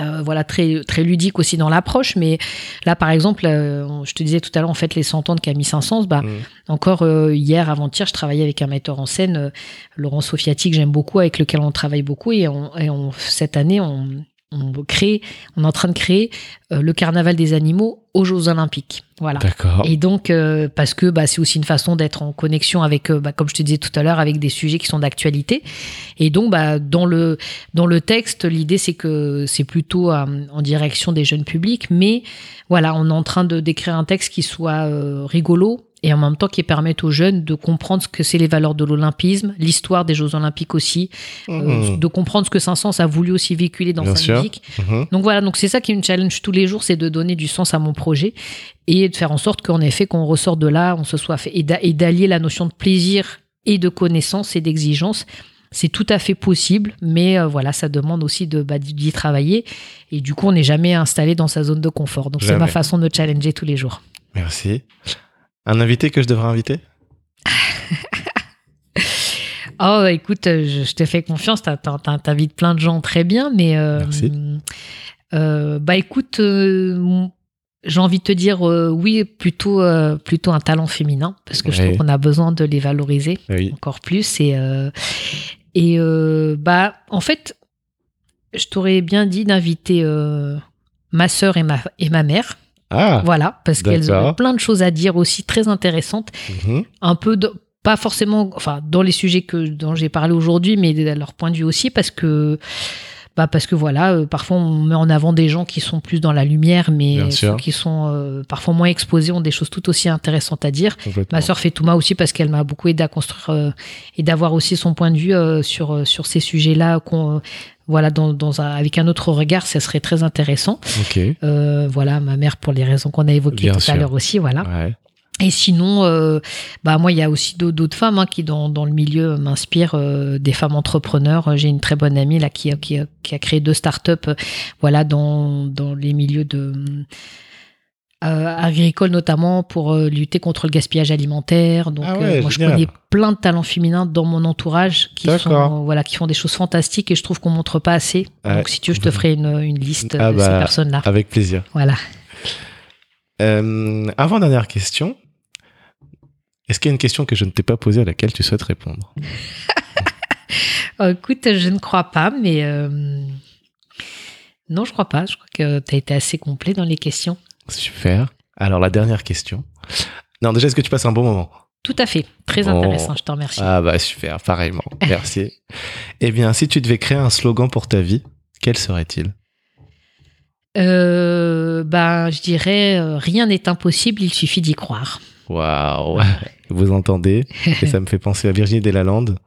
Euh, voilà très très ludique aussi dans l'approche mais là par exemple euh, je te disais tout à l'heure en fait les 100 ans de Camille Saint-Saëns bah Mm. encore euh, hier avant-hier je travaillais avec un metteur en scène Laurent Sofiati que j'aime beaucoup avec lequel on travaille beaucoup et, on, et on- cette année on, on crée on est en train de créer euh, le carnaval des animaux aux Jeux Olympiques voilà D'accord. et donc, euh, parce que bah, c'est aussi une façon d'être en connexion avec, euh, bah, comme je te disais tout à l'heure, avec des sujets qui sont d'actualité. Et donc, bah, dans le dans le texte, l'idée c'est que c'est plutôt euh, en direction des jeunes publics, mais voilà, on est en train de d'écrire un texte qui soit euh, rigolo et en même temps qui permette aux jeunes de comprendre ce que c'est les valeurs de l'olympisme, l'histoire des Jeux Olympiques aussi, euh, Mhm. de comprendre ce que Saint-Saëns a voulu aussi véhiculer dans Bien sa sûr. musique. Mhm. Donc voilà, donc c'est ça qui me challenge tous les jours, c'est de donner du sens à mon projet et de faire en sorte qu'en effet, qu'on ressort de là, on se soit fait et d'a- et d'allier la notion de plaisir et de connaissance et d'exigence. C'est tout à fait possible, mais euh, voilà, ça demande aussi de bah, d'y travailler. Et du coup, on n'est jamais installé dans sa zone de confort. Donc c'est ma façon de challenger tous les jours. Merci. Un invité que je devrais inviter? Oh, écoute, euh, je, je te fais confiance. T'invites plein de gens très bien, mais euh, Merci. euh, bah écoute, euh, j'ai envie de te dire oui, plutôt plutôt un talent féminin parce que je trouve qu'on a besoin de les valoriser Oui. encore plus et et bah en fait, je t'aurais bien dit d'inviter ma sœur et ma et ma mère. Ah Voilà, parce qu'elles ont plein de choses à dire aussi très intéressantes. Mhm. un peu de- pas forcément enfin dans les sujets que dont j'ai parlé aujourd'hui mais de leur point de vue aussi parce que bah parce que voilà euh, parfois on met en avant des gens qui sont plus dans la lumière mais ceux qui sont euh, parfois moins exposés ont des choses tout aussi intéressantes à dire. Ma sœur fait Touma aussi parce qu'elle m'a beaucoup aidé à construire euh, et d'avoir aussi son point de vue sur sur ces sujets là qu'on euh, voilà dans, dans un, avec un autre regard ça serait très intéressant. Euh, voilà ma mère pour les raisons qu'on a évoquées Bien tout sûr. à l'heure aussi voilà Ouais. Et sinon, euh, bah moi, il y a aussi d'autres femmes hein, qui dans, dans le milieu m'inspirent, euh, des femmes entrepreneurs. J'ai une très bonne amie là qui a, qui a, qui a créé deux startups, voilà, dans, dans les milieux de euh, agricoles notamment pour euh, lutter contre le gaspillage alimentaire. Donc, Ah ouais, euh, moi, je connais plein de talents féminins dans mon entourage qui sont, voilà, qui font des choses fantastiques et je trouve qu'on montre pas assez. Donc, si tu veux, je te ferai une, une liste Ah de ces bah, personnes-là. Avec plaisir. Voilà. Avant dernière question. Est-ce qu'il y a une question que je ne t'ai pas posée à laquelle tu souhaites répondre? Écoute, je ne crois pas, mais non, je crois pas. Je crois que tu as été assez complet dans les questions. Super. Alors la dernière question. Non, déjà, est-ce que tu passes un bon moment? Tout à fait. Très intéressant. Je te remercie. Ah bah super, pareillement. Merci. eh bien, si tu devais créer un slogan pour ta vie, quel serait-il? Euh, ben, je dirais euh, rien n'est impossible, il suffit d'y croire. Waouh Vous entendez? Et ça me fait penser à Virginie Delalande,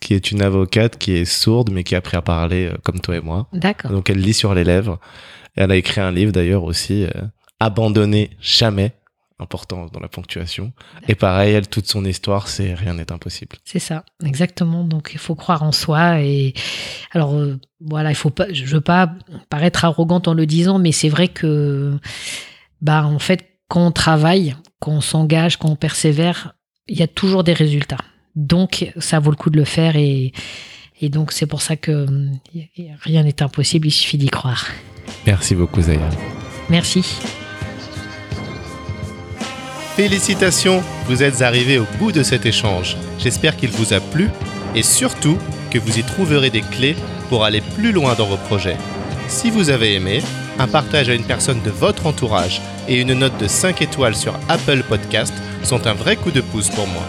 qui est une avocate qui est sourde, mais qui a appris à parler euh, comme toi et moi. D'accord. Donc elle lit sur les lèvres. Elle a écrit un livre d'ailleurs aussi, Abandonner jamais, important dans la ponctuation. Et pareil, elle, toute son histoire, c'est rien n'est impossible. C'est ça, exactement. Donc il faut croire en soi et alors euh, voilà, il faut pas, je veux pas paraître arrogante en le disant, mais c'est vrai que bah en fait quand on travaille, quand on s'engage, quand on persévère, il y a toujours des résultats. Donc ça vaut le coup de le faire et et donc c'est pour ça que y- rien n'est impossible, il suffit d'y croire. Merci beaucoup, Zaya. Merci. Félicitations, vous êtes arrivés au bout de cet échange. J'espère qu'il vous a plu et surtout que vous y trouverez des clés pour aller plus loin dans vos projets. Si vous avez aimé, un partage à une personne de votre entourage et une note de 5 étoiles sur Apple Podcast sont un vrai coup de pouce pour moi.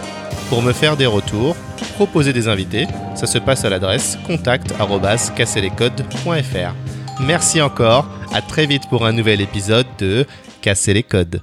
Pour me faire des retours, proposer des invités, ça se passe à l'adresse contact@casserlescodes.fr. Merci encore, à très vite pour un nouvel épisode de Casser les codes.